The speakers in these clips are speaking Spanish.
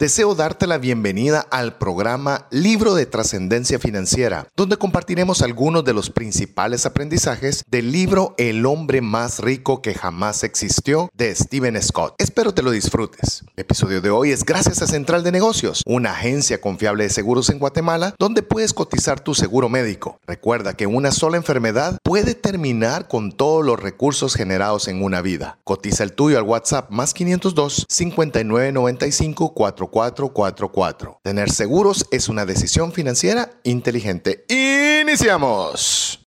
Deseo darte la bienvenida al programa Libro de Trascendencia Financiera, donde compartiremos algunos de los principales aprendizajes del libro El hombre más rico que jamás existió de Steven Scott. Espero te lo disfrutes. El episodio de hoy es gracias a Central de Negocios, una agencia confiable de seguros en Guatemala, donde puedes cotizar tu seguro médico. Recuerda que una sola enfermedad puede terminar con todos los recursos generados en una vida. Cotiza el tuyo al WhatsApp más 502 5995 4 444. Tener seguros es una decisión financiera inteligente. Iniciamos.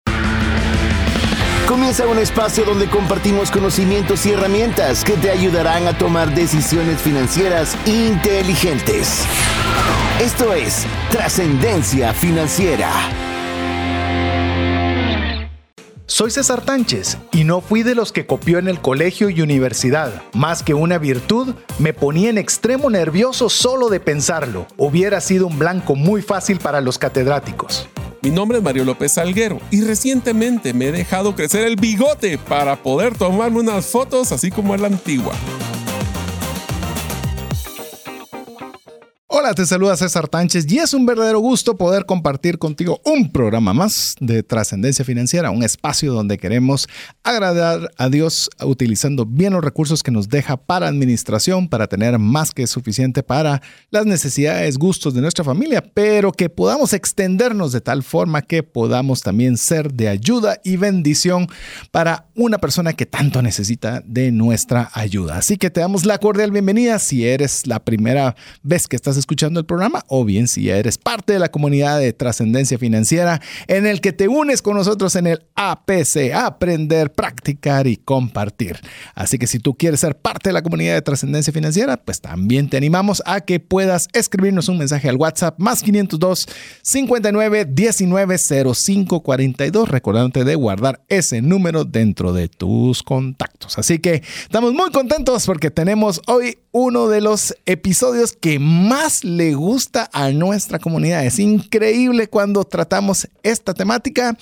Comienza un espacio donde compartimos conocimientos y herramientas que te ayudarán a tomar decisiones financieras inteligentes. Esto es Trascendencia Financiera. Soy César Tánchez y no fui de los que copió en el colegio y universidad. Más que una virtud, me ponía en extremo nervioso solo de pensarlo. Hubiera sido un blanco muy fácil para los catedráticos. Mi nombre es Mario López Alguero y recientemente me he dejado crecer el bigote para poder tomarme unas fotos así como en la antigua. Hola, te saluda César Tánchez y es un verdadero gusto poder compartir contigo un programa más de trascendencia financiera, un espacio donde queremos agradar a Dios utilizando bien los recursos que nos deja para administración, para tener más que suficiente para las necesidades, gustos de nuestra familia, pero que podamos extendernos de tal forma que podamos también ser de ayuda y bendición para una persona que tanto necesita de nuestra ayuda. Así que te damos la cordial bienvenida si eres la primera vez que estás escuchando el programa o bien si ya eres parte de la comunidad de trascendencia financiera en el que te unes con nosotros en el APC, aprender, practicar y compartir. Así que si tú quieres ser parte de la comunidad de trascendencia financiera, pues también te animamos a que puedas escribirnos un mensaje al WhatsApp más 502 59 19 05 42, recordándote de guardar ese número dentro de tus contactos. Así que estamos muy contentos porque tenemos hoy uno de los episodios que más le gusta a nuestra comunidad. Es increíble cuando tratamos esta temática.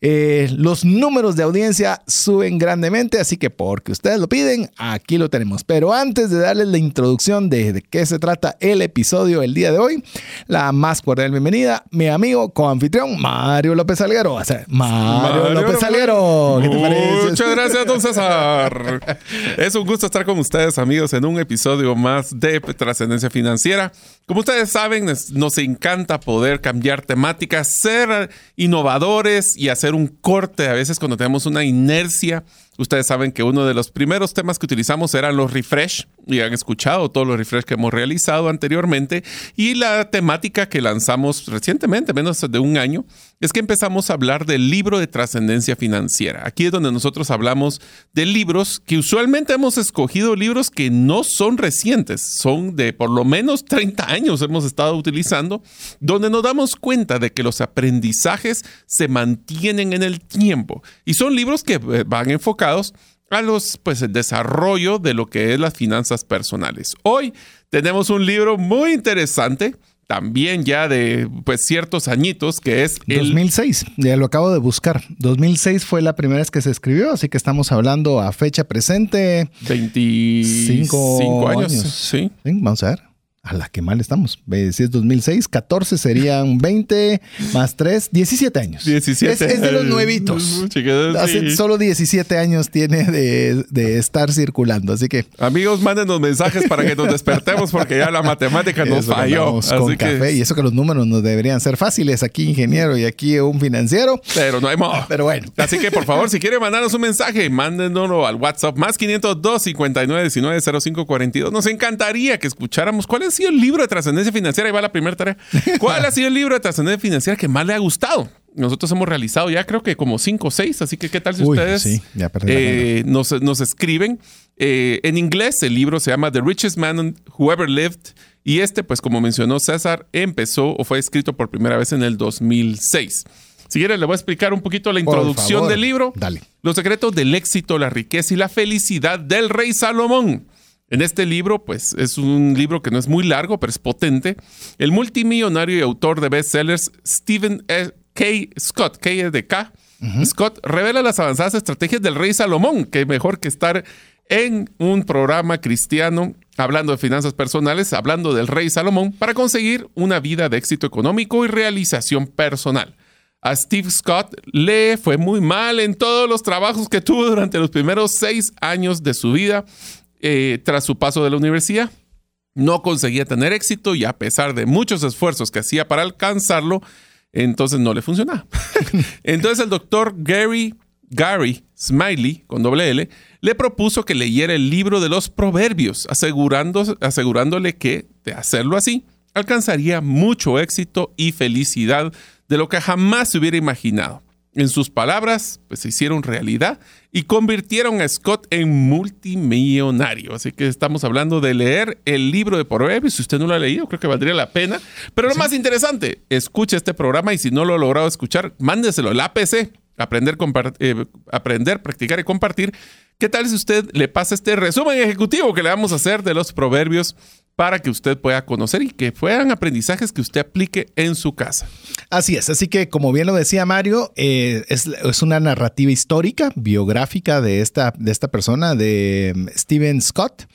Eh, los números de audiencia suben grandemente, así que porque ustedes lo piden, aquí lo tenemos. Pero antes de darles la introducción de, de qué se trata el episodio el día de hoy, la más cordial bienvenida, mi amigo coanfitrión Mario López Alguero. O sea, Mario, Mario López López- Alguero. ¿Qué te parece? Muchas gracias, don César. Es un gusto estar con ustedes, amigos, en un episodio más de Trascendencia Financiera. Como ustedes saben, nos- encanta poder cambiar temáticas, ser innovadores y hacer un corte a veces cuando tenemos una inercia. Ustedes saben que uno de los primeros temas que utilizamos eran los refresh y han escuchado todos los refresh que hemos realizado anteriormente. Y la temática que lanzamos recientemente, menos de un año, es que empezamos a hablar del libro de trascendencia financiera. Aquí es donde nosotros hablamos de libros que usualmente hemos escogido libros que no son recientes, son de por lo menos 30 años hemos estado utilizando, donde nos damos cuenta de que los aprendizajes se mantienen en el tiempo. Y son libros que eh, van enfocados a los, pues, el desarrollo de lo que es las finanzas personales. Hoy tenemos un libro muy interesante, también ya de pues ciertos añitos, que es el 2006, ya lo acabo de buscar. 2006 fue la primera vez que se escribió, así que estamos hablando a fecha presente. 25 Cinco años. años. Sí. Sí, Vamos a ver. A la que mal estamos. Si es 2006, 14 serían 20 más 3, 17 años. 17. Es, es de los nuevitos. Hace sí. solo 17 años tiene de, de estar circulando, así que Amigos, mándenos mensajes para que nos despertemos porque ya la matemática nos eso falló. Así con que- café y eso que los números nos deberían ser fáciles. Aquí ingeniero y aquí un financiero. pero no hay modo. Pero bueno. Así que por favor, si quiere mandarnos un mensaje, mándenoslo al WhatsApp más 502 59 19 05 42. Nos encantaría que escucháramos cuál ha sido el libro de trascendencia financiera. Ahí va la primera tarea. ¿Cuál ha sido el libro de trascendencia financiera que más le ha gustado? Nosotros hemos realizado ya creo que como cinco o seis, así que qué tal si Uy, ustedes sí, ya eh, nos, nos escriben. Eh, en inglés el libro se llama The Richest Man Who Ever Lived y este, pues como mencionó César, empezó o fue escrito por primera vez en el 2006. Si quieren, le voy a explicar un poquito la introducción favor, del libro. dale. Los secretos del éxito, la riqueza y la felicidad del rey Salomón. En este libro, pues es un libro que no es muy largo, pero es potente. El multimillonario y autor de bestsellers Stephen E. K. Scott, K de K, Scott revela las avanzadas estrategias del rey Salomón, que mejor que estar en un programa cristiano hablando de finanzas personales, hablando del rey Salomón, para conseguir una vida de éxito económico y realización personal. A Steve Scott le fue muy mal en todos los trabajos que tuvo durante los primeros seis años de su vida eh, tras su paso de la universidad. No conseguía tener éxito y a pesar de muchos esfuerzos que hacía para alcanzarlo, entonces no le funcionaba. entonces el doctor Gary, Gary Smiley, con doble L, le propuso que leyera el libro de los proverbios, asegurándole que, de hacerlo así, alcanzaría mucho éxito y felicidad de lo que jamás se hubiera imaginado. En sus palabras, pues se hicieron realidad y convirtieron a Scott en multimillonario. Así que estamos hablando de leer el libro de Proverbios. Si usted no lo ha leído, creo que valdría la pena. Pero lo más interesante, escuche este programa y si no lo ha logrado escuchar, mándeselo al APC, aprender, eh, aprender, practicar y compartir. ¿Qué tal si usted le pasa este resumen ejecutivo que le vamos a hacer de los proverbios para que usted pueda conocer y que fueran aprendizajes que usted aplique en su casa. Así es, así que como bien lo decía Mario, eh, es, una narrativa histórica, biográfica de esta, de esta persona, de mm, Stephen Scott,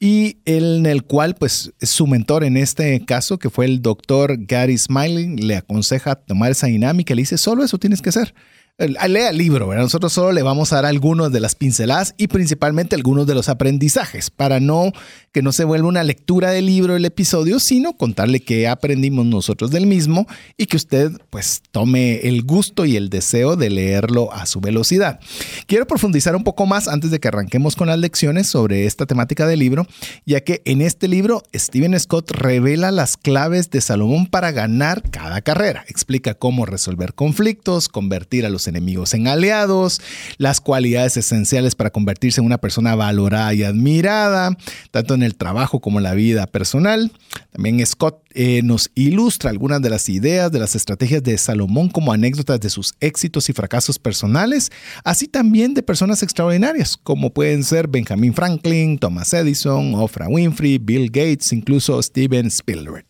y en el cual pues su mentor en este caso, que fue el doctor Gary Smiling, le aconseja tomar esa dinámica y le dice, solo eso tienes que hacer lea el libro, nosotros solo le vamos a dar algunos de las pinceladas y principalmente algunos de los aprendizajes para no que no se vuelva una lectura del libro del episodio, sino contarle qué aprendimos nosotros del mismo y que usted pues tome el gusto y el deseo de leerlo a su velocidad. Quiero profundizar un poco más antes de que arranquemos con las lecciones sobre esta temática del libro, ya que en este libro Steven Scott revela las claves de Salomón para ganar cada carrera. Explica cómo resolver conflictos, convertir a los enemigos en aliados, las cualidades esenciales para convertirse en una persona valorada y admirada, tanto en el trabajo como en la vida personal. También Scott eh, nos ilustra algunas de las ideas, de las estrategias de Salomón como anécdotas de sus éxitos y fracasos personales, así también de personas extraordinarias, como pueden ser Benjamin Franklin, Thomas Edison, Oprah Winfrey, Bill Gates, incluso Steven Spielberg.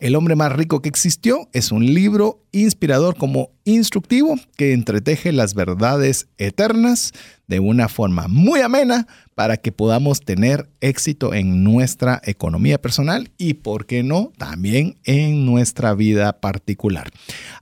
El hombre más rico que existió es un libro inspirador como instructivo que entreteje las verdades eternas de una forma muy amena para que podamos tener éxito en nuestra economía personal y, por qué no, también en nuestra vida particular.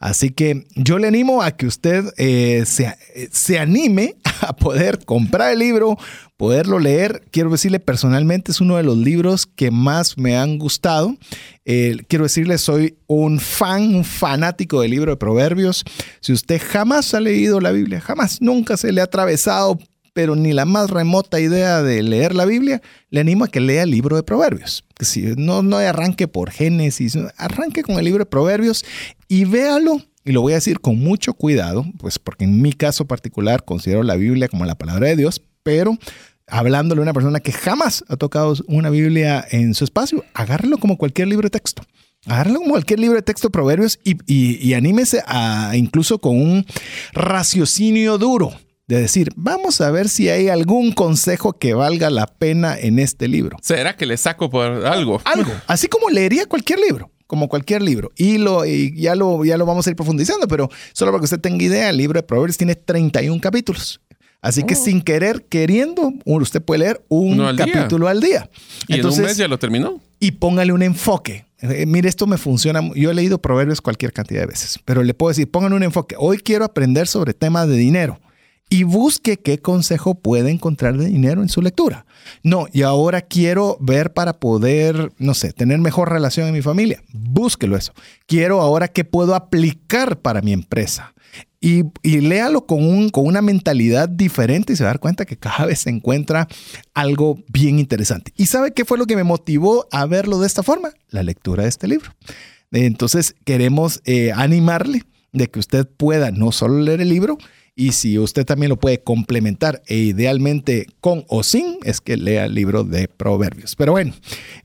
Así que yo le animo a que usted eh, se, se anime a poder comprar el libro, poderlo leer. Quiero decirle personalmente, es uno de los libros que más me han gustado. Eh, quiero decirle, soy un fan, un fanático del libro de Proverbios. Si usted jamás ha leído la Biblia, jamás, nunca se le ha atravesado, pero ni la más remota idea de leer la Biblia, le animo a que lea el libro de Proverbios. Si no, no arranque por Génesis, arranque con el libro de Proverbios y véalo y lo voy a decir con mucho cuidado, pues porque en mi caso particular considero la Biblia como la palabra de Dios, pero hablándole a una persona que jamás ha tocado una Biblia en su espacio, agárralo como cualquier libro de texto. Agárralo como cualquier libro de texto, proverbios, y, anímese a incluso con un raciocinio duro de decir, vamos a ver si hay algún consejo que valga la pena en este libro. ¿Será que le saco por algo? Algo, así como leería cualquier libro como cualquier libro. Y, lo, ya, lo, ya lo vamos a ir profundizando, pero solo para que usted tenga idea, el libro de Proverbios tiene 31 capítulos. Así que oh. sin querer, queriendo, usted puede leer un capítulo al día. ¿Y Entonces, en un mes ya lo terminó? Y póngale un enfoque. Eh, mire, esto me funciona. Yo he leído proverbios cualquier cantidad de veces, pero le puedo decir, póngale un enfoque. Hoy quiero aprender sobre temas de dinero y busque qué consejo puede encontrar de dinero en su lectura. No, y ahora quiero ver para poder, no sé, tener mejor relación en mi familia. Búsquelo eso. Quiero ahora qué puedo aplicar para mi empresa. Y, léalo con, un, con una mentalidad diferente y se va a dar cuenta que cada vez se encuentra algo bien interesante. ¿Y sabe qué fue lo que me motivó a verlo de esta forma? La lectura de este libro. Entonces queremos eh, animarle de que usted pueda no solo leer el libro, y si usted también lo puede complementar e idealmente con o sin, es que lea el libro de Proverbios. Pero bueno,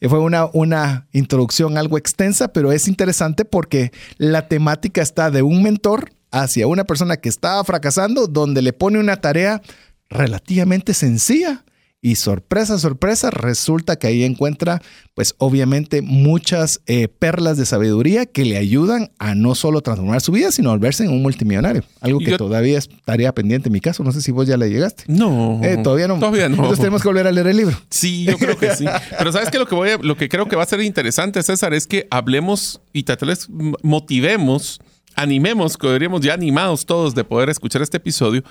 fue una, una introducción algo extensa, pero es interesante porque la temática está de un mentor hacia una persona que estaba fracasando, donde le pone una tarea relativamente sencilla Y sorpresa, sorpresa, resulta que ahí encuentra, pues obviamente, muchas eh, perlas de sabiduría que le ayudan a no solo transformar su vida, sino a volverse en un multimillonario. Algo que Yo- todavía estaría pendiente en mi caso. No sé si vos ya le llegaste. No. Eh, todavía no. Todavía no. Entonces tenemos que volver a leer el libro. Sí, yo creo que sí. Pero sabes que lo que voy a- lo que creo que va a ser interesante, César, es que hablemos y tal vez motivemos, animemos, que deberíamos ya animados todos de poder escuchar este episodio.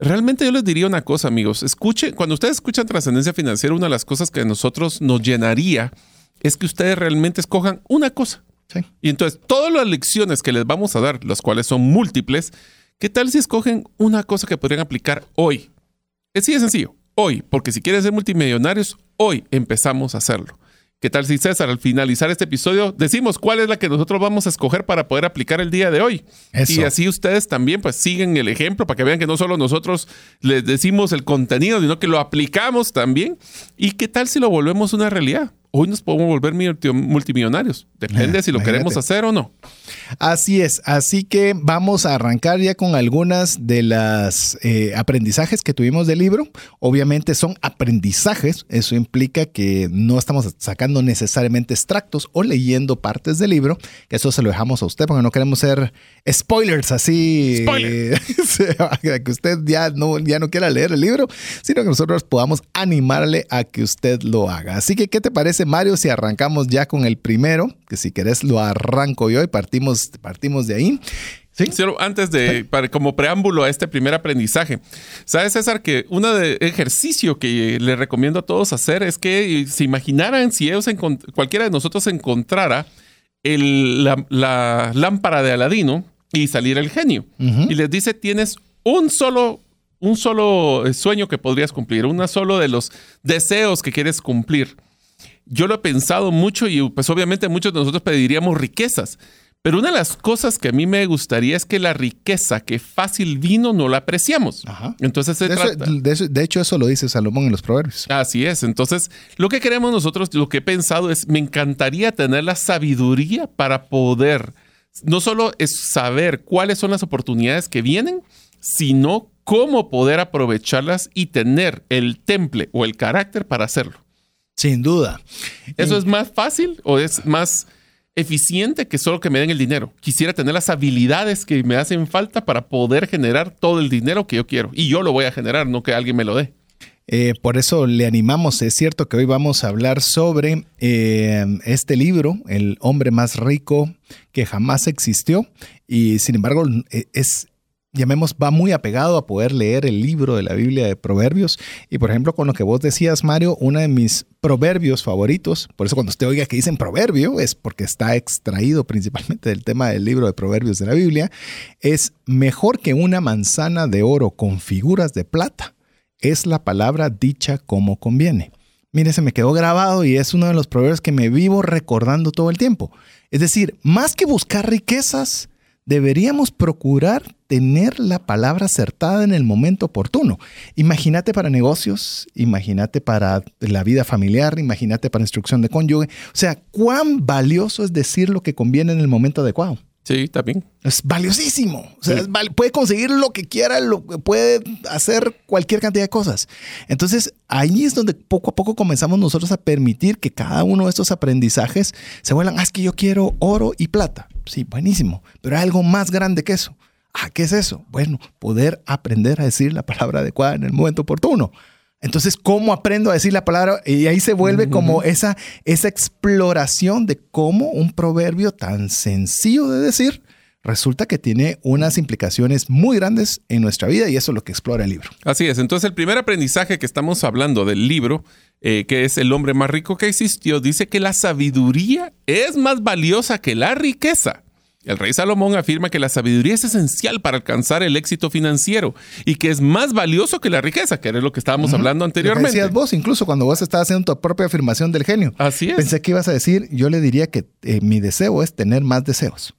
Realmente yo les diría una cosa, amigos. Escuchen, cuando ustedes escuchan trascendencia financiera, una de las cosas que a nosotros nos llenaría es que ustedes realmente escojan una cosa. Sí. Y entonces, todas las lecciones que les vamos a dar, las cuales son múltiples, ¿qué tal si escogen una cosa que podrían aplicar hoy? Es así de sencillo. Hoy, porque si quieren ser multimillonarios, hoy empezamos a hacerlo. ¿Qué tal si César, al finalizar este episodio, decimos cuál es la que nosotros vamos a escoger para poder aplicar el día de hoy? Eso. Y así ustedes también pues siguen el ejemplo para que vean que no solo nosotros les decimos el contenido, sino que lo aplicamos también. ¿Y qué tal si lo volvemos una realidad? Hoy nos podemos volver multi- multimillonarios. Depende Ah, si lo imagínate. queremos hacer o no. Así es, así que vamos a arrancar ya con algunas de las eh, aprendizajes que tuvimos del libro. Obviamente son aprendizajes, eso implica que no estamos sacando necesariamente extractos o leyendo partes del libro, eso se lo dejamos a usted porque no queremos ser spoilers así, Spoiler. que usted ya no, ya no quiera leer el libro, sino que nosotros podamos animarle a que usted lo haga. Así que, ¿qué te parece Mario si arrancamos ya con el primero? Que si querés lo arranco yo y partimos, partimos de ahí. Sí. Solo antes de, para- como preámbulo a este primer aprendizaje. ¿Sabes, César, que de ejercicio que le recomiendo a todos hacer es que se imaginaran si ellos cualquiera de nosotros encontrara el- la, la lámpara de Aladino y saliera el genio. Ujú. Y les dice, tienes un solo, un solo eh, sueño que podrías cumplir, uno solo de los deseos que quieres cumplir. Yo lo he pensado mucho y pues obviamente muchos de nosotros pediríamos riquezas. Pero una de las cosas que a mí me gustaría es que la riqueza que fácil vino no la apreciamos. Ajá. Entonces se De, eso- trata. de eso- de hecho, eso lo dice Salomón en los proverbios. Así es. Entonces, lo que queremos nosotros, lo que he pensado es, me encantaría tener la sabiduría para poder, no solo es saber cuáles son las oportunidades que vienen, sino cómo poder aprovecharlas y tener el temple o el carácter para hacerlo. Sin duda. ¿Eso Y- es más fácil o es más eficiente que solo que me den el dinero? Quisiera tener las habilidades que me hacen falta para poder generar todo el dinero que yo quiero. Y yo lo voy a generar, no que alguien me lo dé. Eh, por eso le animamos. Es cierto que hoy vamos a hablar sobre eh, este libro, El hombre más rico que jamás existió. Y sin embargo, eh, es, llamemos, va muy apegado a poder leer el libro de la Biblia de Proverbios. Y por ejemplo, con lo que vos decías, Mario, uno de mis proverbios favoritos, por eso cuando usted oiga que dicen proverbio, es porque está extraído principalmente del tema del libro de Proverbios de la Biblia, es mejor que una manzana de oro con figuras de plata es la palabra dicha como conviene. Mire, se me quedó grabado y es uno de los proverbios que me vivo recordando todo el tiempo. Es decir, más que buscar riquezas, deberíamos procurar tener la palabra acertada en el momento oportuno. Imagínate para negocios, imagínate para la vida familiar, imagínate para instrucción de cónyuge. O sea, cuán valioso es decir lo que conviene en el momento adecuado. Sí, también. Es valiosísimo. O sea, Sí. es val- puede conseguir lo que quiera, lo, puede hacer cualquier cantidad de cosas. Entonces, ahí es donde poco a poco comenzamos nosotros a permitir que cada uno de estos aprendizajes se vuelvan, ah, es que yo quiero oro y plata. Sí, buenísimo. Pero hay algo más grande que eso. Ah, ¿qué es eso? Bueno, poder aprender a decir la palabra adecuada en el momento oportuno. Entonces, ¿cómo aprendo a decir la palabra? Y ahí se vuelve como esa, esa exploración de cómo un proverbio tan sencillo de decir resulta que tiene unas implicaciones muy grandes en nuestra vida y eso es lo que explora el libro. Así es. Entonces, el primer aprendizaje que estamos hablando del libro, eh, que es el hombre más rico que existió, dice que la sabiduría es más valiosa que la riqueza. El rey Salomón afirma que la sabiduría es esencial para alcanzar el éxito financiero y que es más valioso que la riqueza, que era lo que estábamos hablando anteriormente. decías vos, incluso cuando vos estabas haciendo tu propia afirmación del genio. Así es. Pensé que ibas a decir, yo le diría que eh, mi deseo es tener más deseos.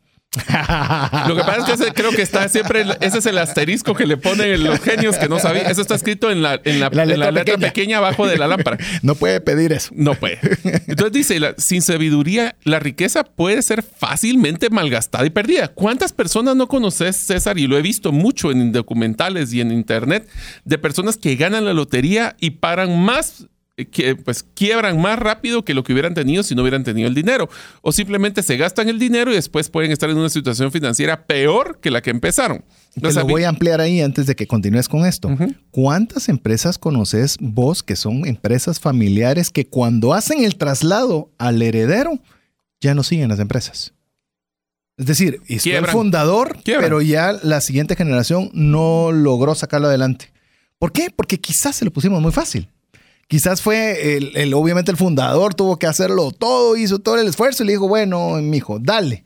Lo que pasa es que ese, creo que está siempre, ese es el asterisco que le ponen los genios que no sabían. Eso está escrito en la, en la, La en la letra pequeña. pequeña. abajo de la lámpara. No puede pedir eso. No puede. Entonces dice, la- sin sabiduría, la riqueza puede ser fácilmente malgastada y perdida. ¿Cuántas personas no conoces, César? Y lo he visto mucho en documentales y en internet, de personas que ganan la lotería y paran más, que pues quiebran más rápido que lo que hubieran tenido si no hubieran tenido el dinero. O simplemente se gastan el dinero y después pueden estar en una situación financiera peor que la que empezaron. Te La lo voy a ampliar ahí antes de que continúes con esto. ¿Cuántas empresas conoces vos que son empresas familiares que cuando hacen el traslado al heredero ya no siguen las empresas? Es decir, fue el fundador, Quiebran. pero ya la siguiente generación no logró sacarlo adelante. ¿Por qué? Porque quizás se lo pusimos muy fácil. Quizás fue el, el- obviamente el fundador tuvo que hacerlo todo, hizo todo el esfuerzo y le dijo, bueno, mijo, dale.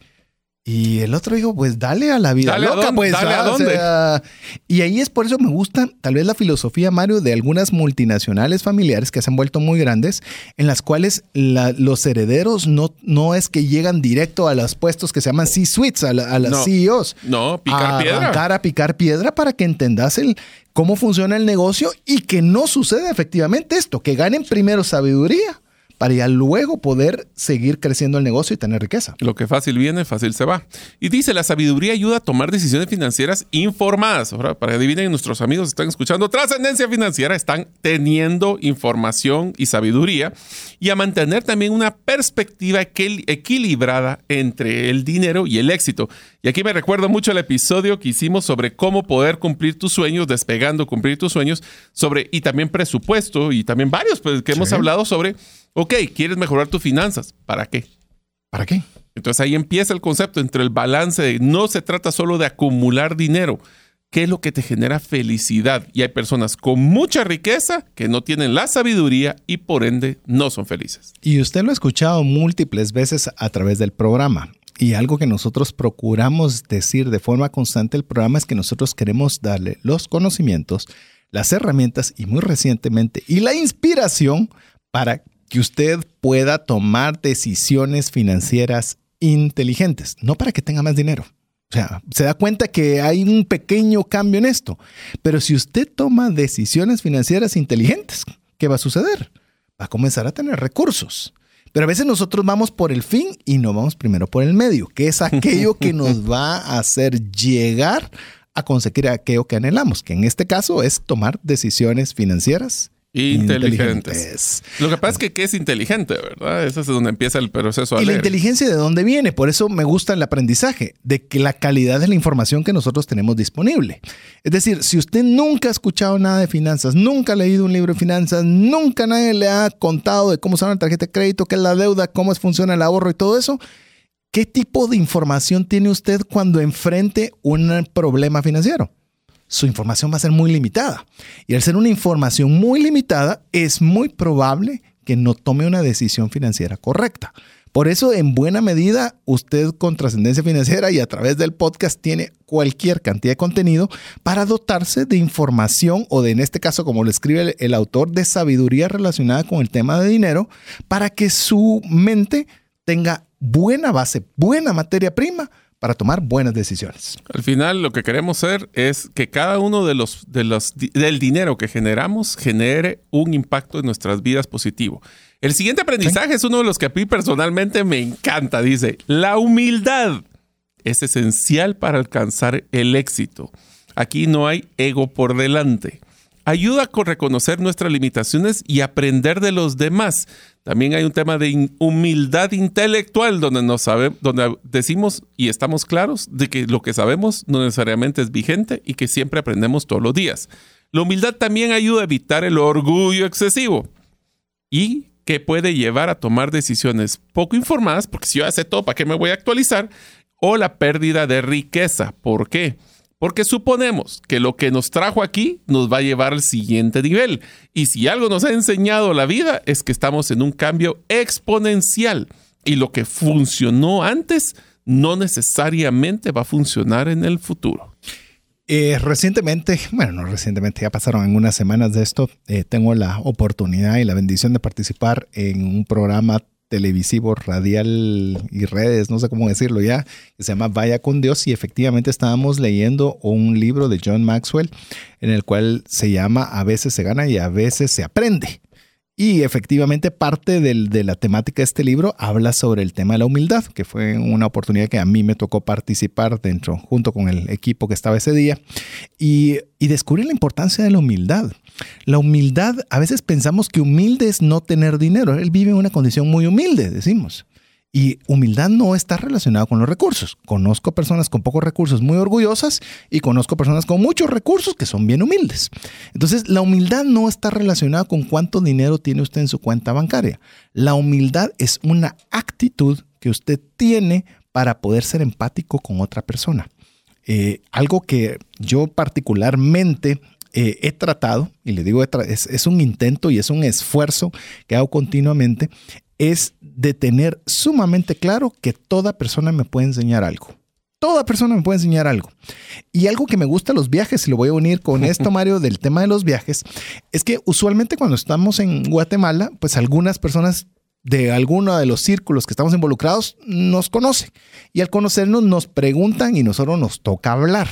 Y el otro dijo, pues dale a la vida Dale a loca, dónde, pues. dale a ah, dónde. sea, y ahí es por eso me gusta tal vez la filosofía, Mario, de algunas multinacionales familiares que se han vuelto muy grandes, en las cuales la- los herederos no, no es que llegan directo a los puestos que se llaman C-suites, a, la- a las No. CEOs. No, picar a piedra. arrancar a picar piedra para que entendas el, cómo funciona el negocio y que no suceda efectivamente esto, que ganen primero sabiduría para ya luego poder seguir creciendo el negocio y tener riqueza. Lo que fácil viene, fácil se va. Y dice, la sabiduría ayuda a tomar decisiones financieras informadas. Ahora, para que adivinen, nuestros amigos están escuchando Trascendencia Financiera, están teniendo información y sabiduría y a mantener también una perspectiva equil- equilibrada entre el dinero y el éxito. Y aquí me recuerdo mucho el episodio que hicimos sobre cómo poder cumplir tus sueños, despegando, cumplir tus sueños, sobre, y también presupuesto, y también varios pues, que hemos hablado sobre, ok, ¿quieres mejorar tus finanzas? ¿Para qué? ¿Para qué? Entonces ahí empieza el concepto entre el balance de no se trata solo de acumular dinero, qué es lo que te genera felicidad. Y hay personas con mucha riqueza que no tienen la sabiduría y por ende no son felices. Y usted lo ha escuchado múltiples veces a través del programa. Y algo que nosotros procuramos decir de forma constante el programa es que nosotros queremos darle los conocimientos, las herramientas y muy recientemente y la inspiración para que usted pueda tomar decisiones financieras inteligentes, no para que tenga más dinero. O sea, se da cuenta que hay un pequeño cambio en esto. Pero si usted toma decisiones financieras inteligentes, ¿qué va a suceder? Va a comenzar a tener recursos. Pero a veces nosotros vamos por el fin y no vamos primero por el medio, que es aquello que nos va a hacer llegar a conseguir aquello que anhelamos, que en este caso es tomar decisiones financieras Inteligentes. Lo que pasa es que ¿qué es inteligente, ¿verdad? Ese es donde empieza el proceso a Y la inteligencia de dónde viene, por eso me gusta el aprendizaje, de que la calidad de la información que nosotros tenemos disponible. Es decir, si usted nunca ha escuchado nada de finanzas, nunca ha leído un libro de finanzas, nunca nadie le ha contado de cómo usar una tarjeta de crédito, qué es la deuda, cómo funciona el ahorro y todo eso, ¿qué tipo de información tiene usted cuando enfrente un problema financiero? Su información va a ser muy limitada. Y al ser una información muy limitada, es muy probable que no tome una decisión financiera correcta. Por eso, en buena medida, usted con trascendencia financiera y a través del podcast tiene cualquier cantidad de contenido para dotarse de información o de, en este caso, como lo escribe el, el autor, de sabiduría relacionada con el tema de dinero, para que su mente tenga buena base, buena materia prima para tomar buenas decisiones. Al final lo que queremos hacer es que cada uno de los, de los del dinero que generamos genere un impacto en nuestras vidas positivo. El siguiente aprendizaje es uno de los que a mí personalmente me encanta. Dice, la humildad es esencial para alcanzar el éxito. Aquí no hay ego por delante. Ayuda con reconocer nuestras limitaciones y aprender de los demás. También hay un tema de humildad intelectual donde nos sabe, donde decimos y estamos claros de que lo que sabemos no necesariamente es vigente y que siempre aprendemos todos los días. La humildad también ayuda a evitar el orgullo excesivo y que puede llevar a tomar decisiones poco informadas, porque si yo hace todo, ¿para qué me voy a actualizar? O la pérdida de riqueza. ¿Por qué? Porque suponemos que lo que nos trajo aquí nos va a llevar al siguiente nivel. Y si algo nos ha enseñado la vida es que estamos en un cambio exponencial. Y lo que funcionó antes no necesariamente va a funcionar en el futuro. Eh, recientemente, bueno, no recientemente, ya pasaron algunas semanas de esto, eh, tengo la oportunidad y la bendición de participar en un programa televisivo, radial y redes, no sé cómo decirlo ya, que se llama Vaya con Dios y efectivamente estábamos leyendo un libro de John Maxwell en el cual se llama A veces se gana y a veces se aprende. Y efectivamente parte de la temática de este libro habla sobre el tema de la humildad, que fue una oportunidad que a mí me tocó participar dentro, junto con el equipo que estaba ese día, y, y descubrir la importancia de la humildad. La humildad, a veces pensamos que humilde es no tener dinero. Él vive en una condición muy humilde, decimos. Y humildad no está relacionada con los recursos. Conozco personas con pocos recursos muy orgullosas y conozco personas con muchos recursos que son bien humildes. Entonces, la humildad no está relacionada con cuánto dinero tiene usted en su cuenta bancaria. La humildad es una actitud que usted tiene para poder ser empático con otra persona. Eh, algo que yo particularmente eh, he tratado, y le digo, es, es, un intento y es un esfuerzo que hago continuamente, es de tener sumamente claro que toda persona me puede enseñar algo. Toda persona me puede enseñar algo. Y algo que me gusta los viajes, y lo voy a unir con esto, Mario, del tema de los viajes, es que usualmente cuando estamos en Guatemala, pues algunas personas de alguno de los círculos que estamos involucrados nos conocen. Y al conocernos nos preguntan y nosotros nos toca hablar.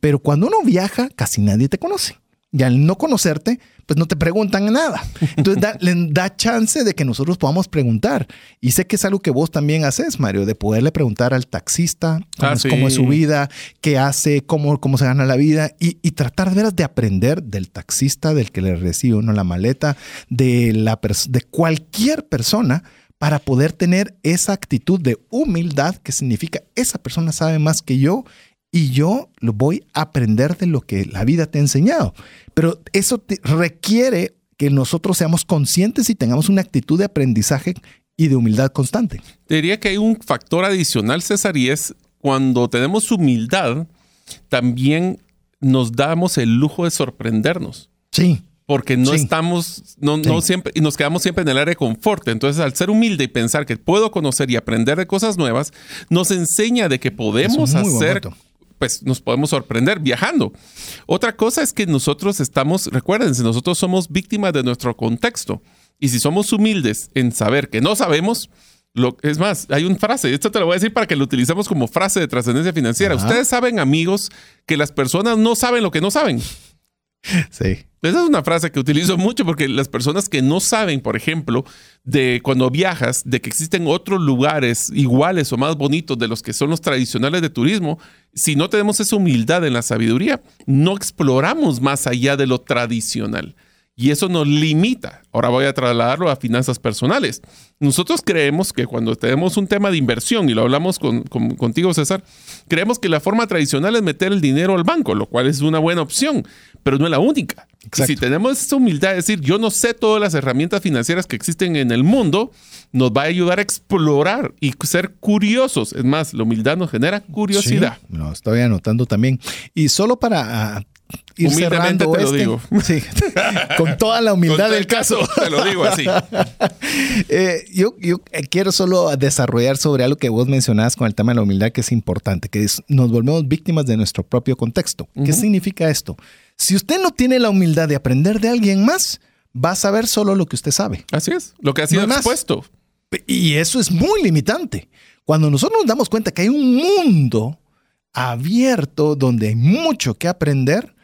Pero cuando uno viaja, casi nadie te conoce. Y al no conocerte, pues no te preguntan nada. Entonces da, le da chance de que nosotros podamos preguntar. Y sé que es algo que vos también haces, Mario, de poderle preguntar al taxista cómo, ah, es, su vida, qué hace, cómo, cómo se gana la vida y, y, tratar de veras de aprender del taxista, del que le recibe uno la maleta, de, la de cualquier persona para poder tener esa actitud de humildad que significa esa persona sabe más que yo y yo lo voy a aprender de lo que la vida te ha enseñado. Pero eso requiere que nosotros seamos conscientes y tengamos una actitud de aprendizaje y de humildad constante. Diría que hay un factor adicional, César, y es cuando tenemos humildad, también nos damos el lujo de sorprendernos. Sí. Porque no estamos, no, no siempre, y nos quedamos siempre en el área de confort. Entonces, al ser humilde y pensar que puedo conocer y aprender de cosas nuevas, nos enseña de que podemos hacer pues nos podemos sorprender viajando. Otra cosa es que nosotros estamos, recuérdense, nosotros somos víctimas de nuestro contexto. Y si somos humildes en saber que no sabemos, lo, es más, hay una frase, esto te lo voy a decir para que lo utilicemos como frase de trascendencia financiera. Ustedes saben, amigos, que las personas no saben lo que no saben. Sí. Esa es una frase que utilizo mucho porque las personas que no saben, por ejemplo, de cuando viajas, de que existen otros lugares iguales o más bonitos de los que son los tradicionales de turismo, si no tenemos esa humildad en la sabiduría, no exploramos más allá de lo tradicional. Y eso nos limita. Ahora voy a trasladarlo a finanzas personales. Nosotros creemos que cuando tenemos un tema de inversión, y lo hablamos con, contigo, César, creemos que la forma tradicional es meter el dinero al banco, lo cual es una buena opción, pero no es la única. Si tenemos esa humildad de decir, yo no sé todas las herramientas financieras que existen en el mundo, nos va a ayudar a explorar y ser curiosos. Es más, la humildad nos genera curiosidad. Sí, lo estoy anotando también. Y solo para ir cerrando te lo este, digo. Sí, con toda la humildad del caso. Te lo digo así. Eh, yo, yo, quiero solo desarrollar sobre algo que vos mencionabas con el tema de la humildad, que es importante, que nos volvemos víctimas de nuestro propio contexto. ¿Qué significa esto? Si usted no tiene la humildad de aprender de alguien más, va a saber solo lo que usted sabe. Así es, lo que ha sido expuesto. Y eso es muy limitante. Cuando nosotros nos damos cuenta que hay un mundo abierto donde hay mucho que aprender,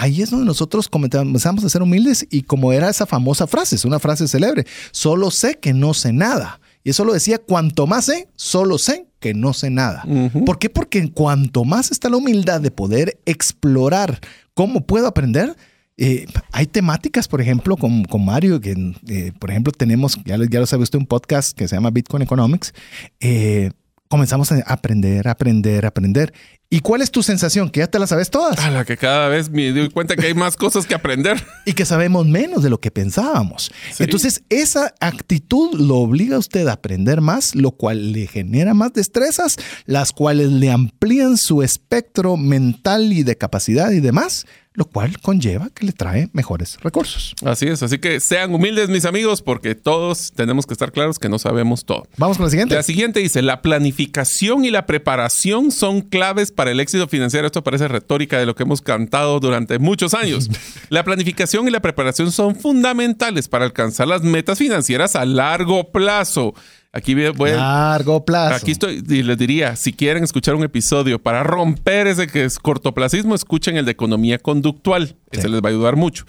ahí es donde nosotros comenzamos a ser humildes y como era esa famosa frase, es una frase célebre, solo sé que no sé nada. Y eso lo decía, cuanto más sé, solo sé que no sé nada. ¿Por qué? Porque en cuanto más está la humildad de poder explorar cómo puedo aprender, eh, hay temáticas, por ejemplo, con, con Mario, que eh, por ejemplo tenemos, ya, ya lo sabe usted, un podcast que se llama Bitcoin Economics. Eh, comenzamos a aprender, aprender, aprender. ¿Y cuál es tu sensación? ¿Que ya te las sabes todas? A la que cada vez me doy cuenta que hay más cosas que aprender. y que sabemos menos de lo que pensábamos. Entonces, esa actitud lo obliga a usted a aprender más, lo cual le genera más destrezas, las cuales le amplían su espectro mental y de capacidad y demás lo cual conlleva que le trae mejores recursos. Así es, así que sean humildes mis amigos porque todos tenemos que estar claros que no sabemos todo. Vamos con la siguiente. La siguiente dice, la planificación y la preparación son claves para el éxito financiero, esto parece retórica de lo que hemos cantado durante muchos años. La planificación y la preparación son fundamentales para alcanzar las metas financieras a largo plazo. Aquí voy a, largo plazo. Aquí estoy y les diría, si quieren escuchar un episodio para romper ese que es cortoplacismo, escuchen el de economía conductual. Ese les va a ayudar mucho.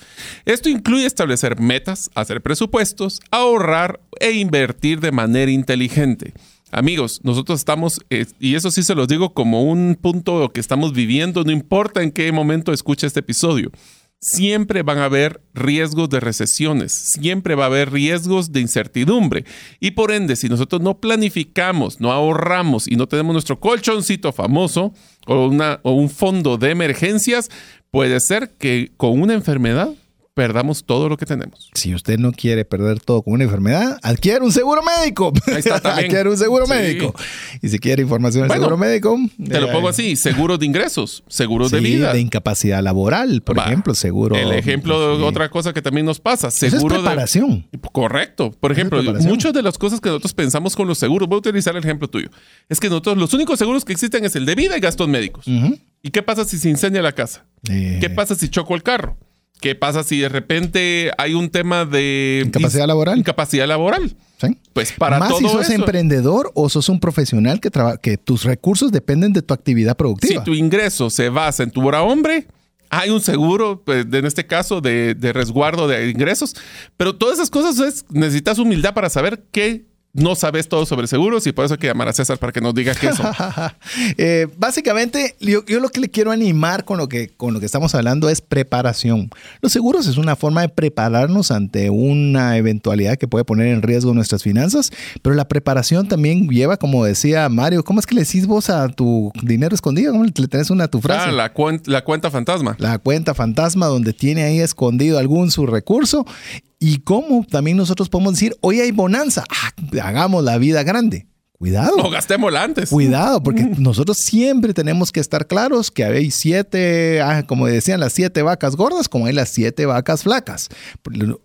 Esto incluye establecer metas, hacer presupuestos, ahorrar e invertir de manera inteligente. Amigos, nosotros estamos, eh, y eso sí se los digo como un punto que estamos viviendo, no importa en qué momento escuche este episodio siempre van a haber riesgos de recesiones, siempre va a haber riesgos de incertidumbre. Y por ende, si nosotros no planificamos, no ahorramos y no tenemos nuestro colchoncito famoso o un fondo de emergencias, puede ser que con una enfermedad perdamos todo lo que tenemos. Si usted no quiere perder todo con una enfermedad, adquiere un seguro médico. Ahí está también. adquiere un seguro médico. Y si quiere información del seguro médico. Te lo pongo así: seguros de ingresos, seguros de vida. De incapacidad laboral, por ejemplo, seguro. El ejemplo de otra cosa que también nos pasa: seguro es preparación. De, correcto. Por ejemplo, muchas de las cosas que nosotros pensamos con los seguros, voy a utilizar el ejemplo tuyo. Es que nosotros, los únicos seguros que existen es el de vida y gastos médicos. ¿Y qué pasa si se incendia la casa? Eh. ¿Qué pasa si choco el carro? ¿Qué pasa si de repente hay un tema de incapacidad laboral? Incapacidad laboral. ¿Sí? Pues para Más todo si sos eso, emprendedor o sos un profesional que, que tus recursos dependen de tu actividad productiva. Si tu ingreso se basa en tu hora hombre, hay un seguro, pues, en este caso, de, de, resguardo de ingresos. Pero todas esas cosas es, necesitas humildad para saber qué no sabes todo sobre seguros y por eso hay que llamar a César para que nos diga qué son. eh, básicamente, yo, yo, lo que le quiero animar con lo, que, con lo que estamos hablando es preparación. Los seguros es una forma de prepararnos ante una eventualidad que puede poner en riesgo nuestras finanzas, pero la preparación también lleva, como decía Mario, ¿cómo es que le decís vos a tu dinero escondido? ¿Cómo le tenés una a tu frase? Ah, la, cuen la cuenta fantasma. La cuenta fantasma donde tiene ahí escondido algún su recurso y cómo también nosotros podemos decir, hoy hay bonanza, ah, hagamos la vida grande. Cuidado. O gastémosla antes. Cuidado, porque nosotros siempre tenemos que estar claros que hay siete, ah, como decían, las siete vacas gordas, como hay las siete vacas flacas.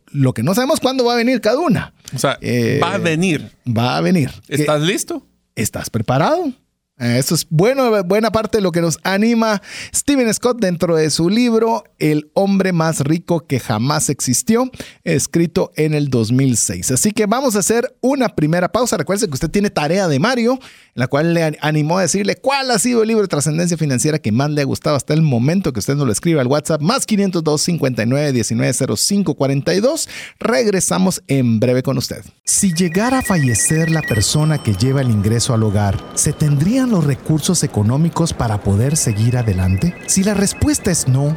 Lo que no sabemos cuándo va a venir cada una. O sea, eh, va a venir. Va a venir. ¿Estás listo? ¿Estás preparado? Eso es bueno, buena parte de lo que nos anima Steven Scott dentro de su libro El hombre más rico que jamás existió, escrito en el 2006. Así que vamos a hacer una primera pausa. Recuerde que usted tiene tarea de Mario, la cual le animó a decirle cuál ha sido el libro de trascendencia financiera que más le ha gustado hasta el momento que usted nos lo escriba al WhatsApp más 502 59 19 05 42. Regresamos en breve con usted. Si llegara a fallecer la persona que lleva el ingreso al hogar, ¿se tendría los recursos económicos para poder seguir adelante? Si la respuesta es no,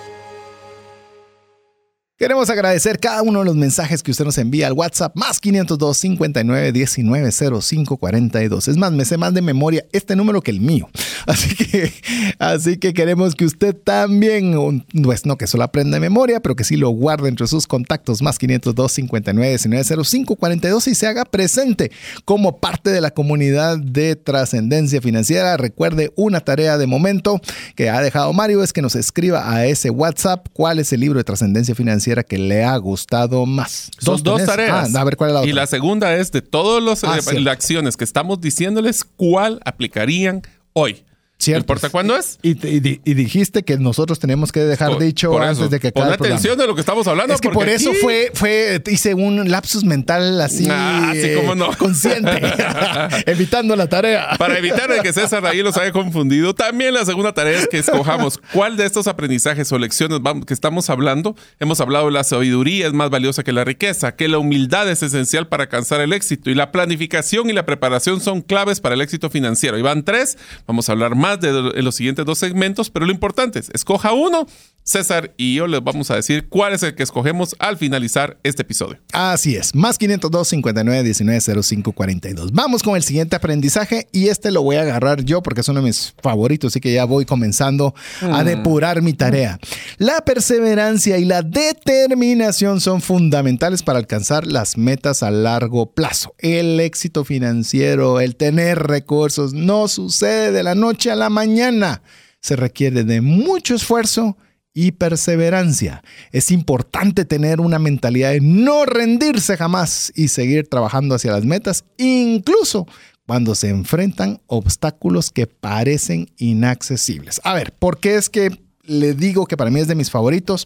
Queremos agradecer cada uno de los mensajes que usted nos envía al WhatsApp más 502 59 19 05 42. Es más, me sé más de memoria este número que el mío. Así que, así que queremos que usted también, pues no que solo aprenda de memoria, pero que sí lo guarde entre sus contactos más 502 59 19 05 42 y se haga presente como parte de la comunidad de trascendencia financiera. Recuerde una tarea de momento que ha dejado Mario es que nos escriba a ese WhatsApp cuál es el libro de trascendencia financiera que le ha gustado más. Son dos, tareas. Ah, a ver cuál es la otra. Y la segunda es de todas las Ah, eh, acciones que estamos diciéndoles, ¿cuál aplicarían hoy? No importa cuándo es. Y, te- y di- y dijiste que nosotros tenemos que dejar Por- dicho por antes de que Pon acabe programa. atención de lo que estamos hablando. Es que por eso aquí- fue, fue, hice un lapsus mental así, Ah, sí, cómo no. consciente, evitando la tarea. Para evitar que César ahí los haya confundido, también la segunda tarea es que escojamos cuál de estos aprendizajes o lecciones que estamos hablando. Hemos hablado de la sabiduría es más valiosa que la riqueza, que la humildad es esencial para alcanzar el éxito y la planificación y la preparación son claves para el éxito financiero. Y van tres, vamos a hablar más de los siguientes dos segmentos, pero lo importante es, escoja uno. César y yo les vamos a decir cuál es el que escogemos al finalizar este episodio. Así es, más 502 59 19 05 42. Vamos con el siguiente aprendizaje y este lo voy a agarrar yo porque es uno de mis favoritos, así que ya voy comenzando a depurar mi tarea. La perseverancia y la determinación son fundamentales para alcanzar las metas a largo plazo. El éxito financiero, el tener recursos, no sucede de la noche a la mañana. Se requiere de mucho esfuerzo y perseverancia. Es importante tener una mentalidad de no rendirse jamás y seguir trabajando hacia las metas, incluso cuando se enfrentan obstáculos que parecen inaccesibles. A ver, ¿por qué es que le digo que para mí es de mis favoritos?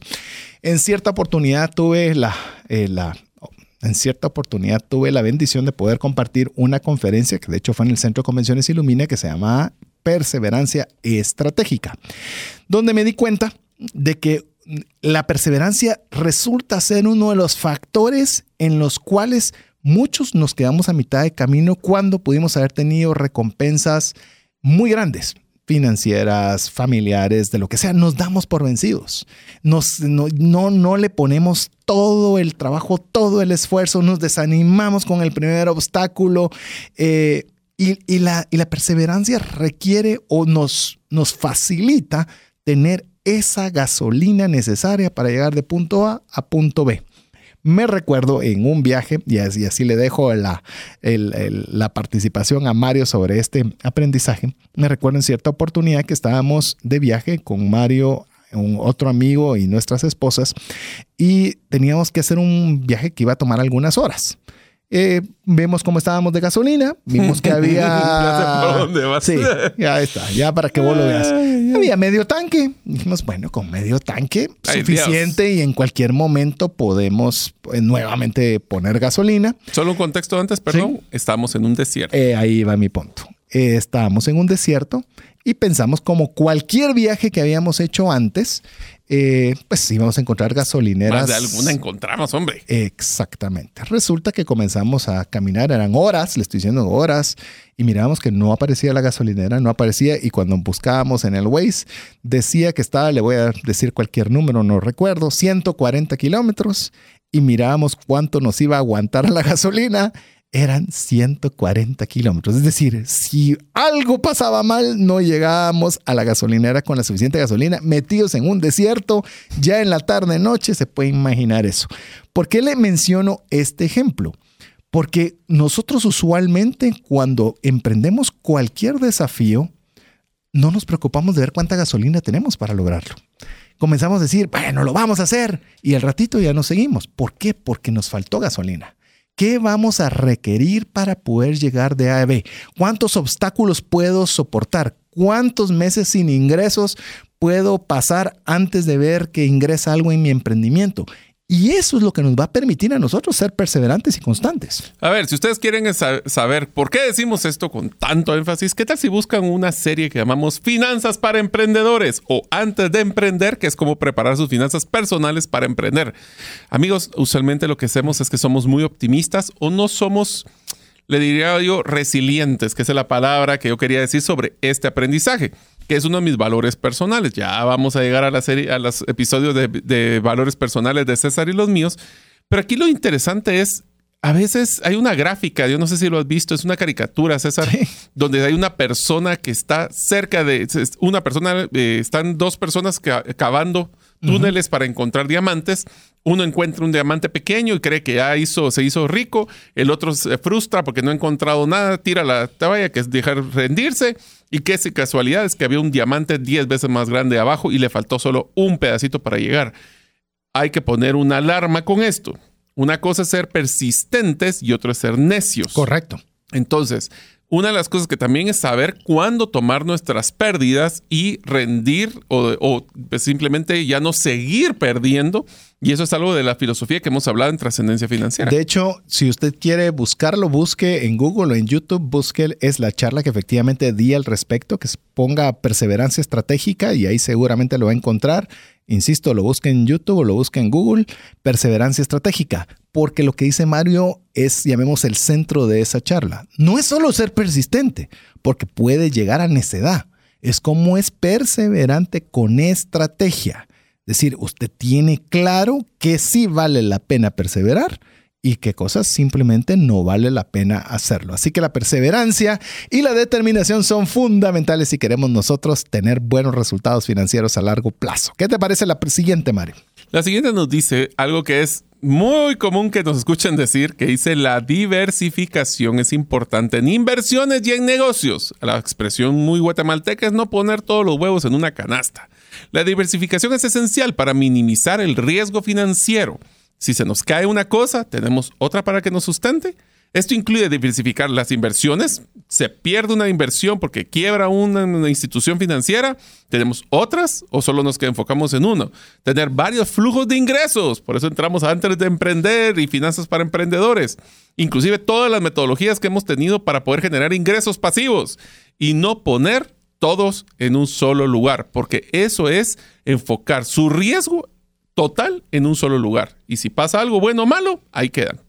En cierta oportunidad tuve la, eh, la en cierta oportunidad tuve la bendición de poder compartir una conferencia que de hecho fue en el Centro de Convenciones Ilumina que se llama Perseverancia Estratégica, donde me di cuenta de que la perseverancia resulta ser uno de los factores en los cuales muchos nos quedamos a mitad de camino cuando pudimos haber tenido recompensas muy grandes financieras, familiares, de lo que sea, nos damos por vencidos. No, no, no le ponemos todo el trabajo, todo el esfuerzo, nos desanimamos con el primer obstáculo eh, y, la, perseverancia requiere o nos, nos facilita tener esa gasolina necesaria para llegar de punto A a punto B. Me recuerdo en un viaje, y así, así le dejo la, la participación a Mario sobre este aprendizaje, me recuerdo en cierta oportunidad que estábamos de viaje con Mario, un otro amigo y nuestras esposas, y teníamos que hacer un viaje que iba a tomar algunas horas. Eh, vemos cómo estábamos de gasolina, vimos que había... ya sé por dónde vas. Sí, ya está, ya para que vos lo veas. Había medio tanque. Dijimos, bueno, con medio tanque Ay, suficiente Dios. y en cualquier momento podemos eh, nuevamente poner gasolina. Solo un contexto antes, perdón. Estamos en un desierto. Eh, ahí va mi punto. Eh, estábamos en un desierto y pensamos como cualquier viaje que habíamos hecho antes, eh, pues íbamos a encontrar gasolineras. Más de alguna encontramos, hombre. Exactamente. Resulta que comenzamos a caminar, eran horas, le estoy diciendo horas, y mirábamos que no aparecía la gasolinera, no aparecía, y cuando buscábamos en el Waze, decía que estaba, le voy a decir cualquier número, no recuerdo, 140 kilómetros, y mirábamos cuánto nos iba a aguantar la gasolina, eran 140 kilómetros. Es decir, si algo pasaba mal, no llegábamos a la gasolinera con la suficiente gasolina, metidos en un desierto, ya en la tarde, noche, se puede imaginar eso. ¿Por qué le menciono este ejemplo? Porque nosotros usualmente cuando emprendemos cualquier desafío, no nos preocupamos de ver cuánta gasolina tenemos para lograrlo. Comenzamos a decir, bueno, lo vamos a hacer y al ratito ya nos seguimos. ¿Por qué? Porque nos faltó gasolina. ¿Qué vamos a requerir para poder llegar de A a B? ¿Cuántos obstáculos puedo soportar? ¿Cuántos meses sin ingresos puedo pasar antes de ver que ingresa algo en mi emprendimiento? Y eso es lo que nos va a permitir a nosotros ser perseverantes y constantes. A ver, si ustedes quieren saber por qué decimos esto con tanto énfasis, ¿qué tal si buscan una serie que llamamos Finanzas para Emprendedores o Antes de Emprender, que es como preparar sus finanzas personales para emprender? Amigos, usualmente lo que hacemos es que somos muy optimistas o no somos, le diría yo, resilientes, que es la palabra que yo quería decir sobre este aprendizaje que es uno de mis valores personales. Ya vamos a llegar a la serie, a los episodios de, de, valores personales de César y los míos. Pero aquí lo interesante es, a veces hay una gráfica, yo no sé si lo has visto, es una caricatura, César, sí. donde hay una persona que está cerca de, una persona, eh, están dos personas cavando túneles uh -huh. para encontrar diamantes. Uno encuentra un diamante pequeño y cree que ya hizo, se hizo rico. El otro se frustra porque no ha encontrado nada, tira la toalla, que es dejar rendirse. Y qué casualidad es que había un diamante 10 veces más grande abajo y le faltó solo un pedacito para llegar. Hay que poner una alarma con esto. Una cosa es ser persistentes y otra es ser necios. Correcto. Entonces, Una de las cosas que también es saber cuándo tomar nuestras pérdidas y rendir o, o pues, simplemente ya no seguir perdiendo. Y eso es algo de la filosofía que hemos hablado en trascendencia financiera. De hecho, si usted quiere buscarlo, busque en Google o en YouTube, busque, es la charla que efectivamente di al respecto, que ponga perseverancia estratégica y ahí seguramente lo va a encontrar. Insisto, lo busque en YouTube o lo busque en Google, perseverancia estratégica, porque lo que dice Mario es, llamemos, el centro de esa charla. No es solo ser persistente, porque puede llegar a necedad. Es como es perseverante con estrategia. Es decir, usted tiene claro que sí vale la pena perseverar y qué cosas simplemente no vale la pena hacerlo. Así que la perseverancia y la determinación son fundamentales si queremos nosotros tener buenos resultados financieros a largo plazo. ¿Qué te parece la siguiente, Mario? La siguiente nos dice algo que es muy común que nos escuchen decir, que dice la diversificación es importante en inversiones y en negocios. La expresión muy guatemalteca es no poner todos los huevos en una canasta. La diversificación es esencial para minimizar el riesgo financiero. Si se nos cae una cosa, tenemos otra para que nos sustente. Esto incluye diversificar las inversiones. Se pierde una inversión porque quiebra una, institución financiera. Tenemos otras o solo nos enfocamos en uno. Tener varios flujos de ingresos. Por eso entramos antes de emprender y finanzas para emprendedores. Inclusive todas las metodologías que hemos tenido para poder generar ingresos pasivos y no poner todos en un solo lugar, porque eso es enfocar su riesgo total en un solo lugar. Y si pasa algo bueno o malo, ahí quedan.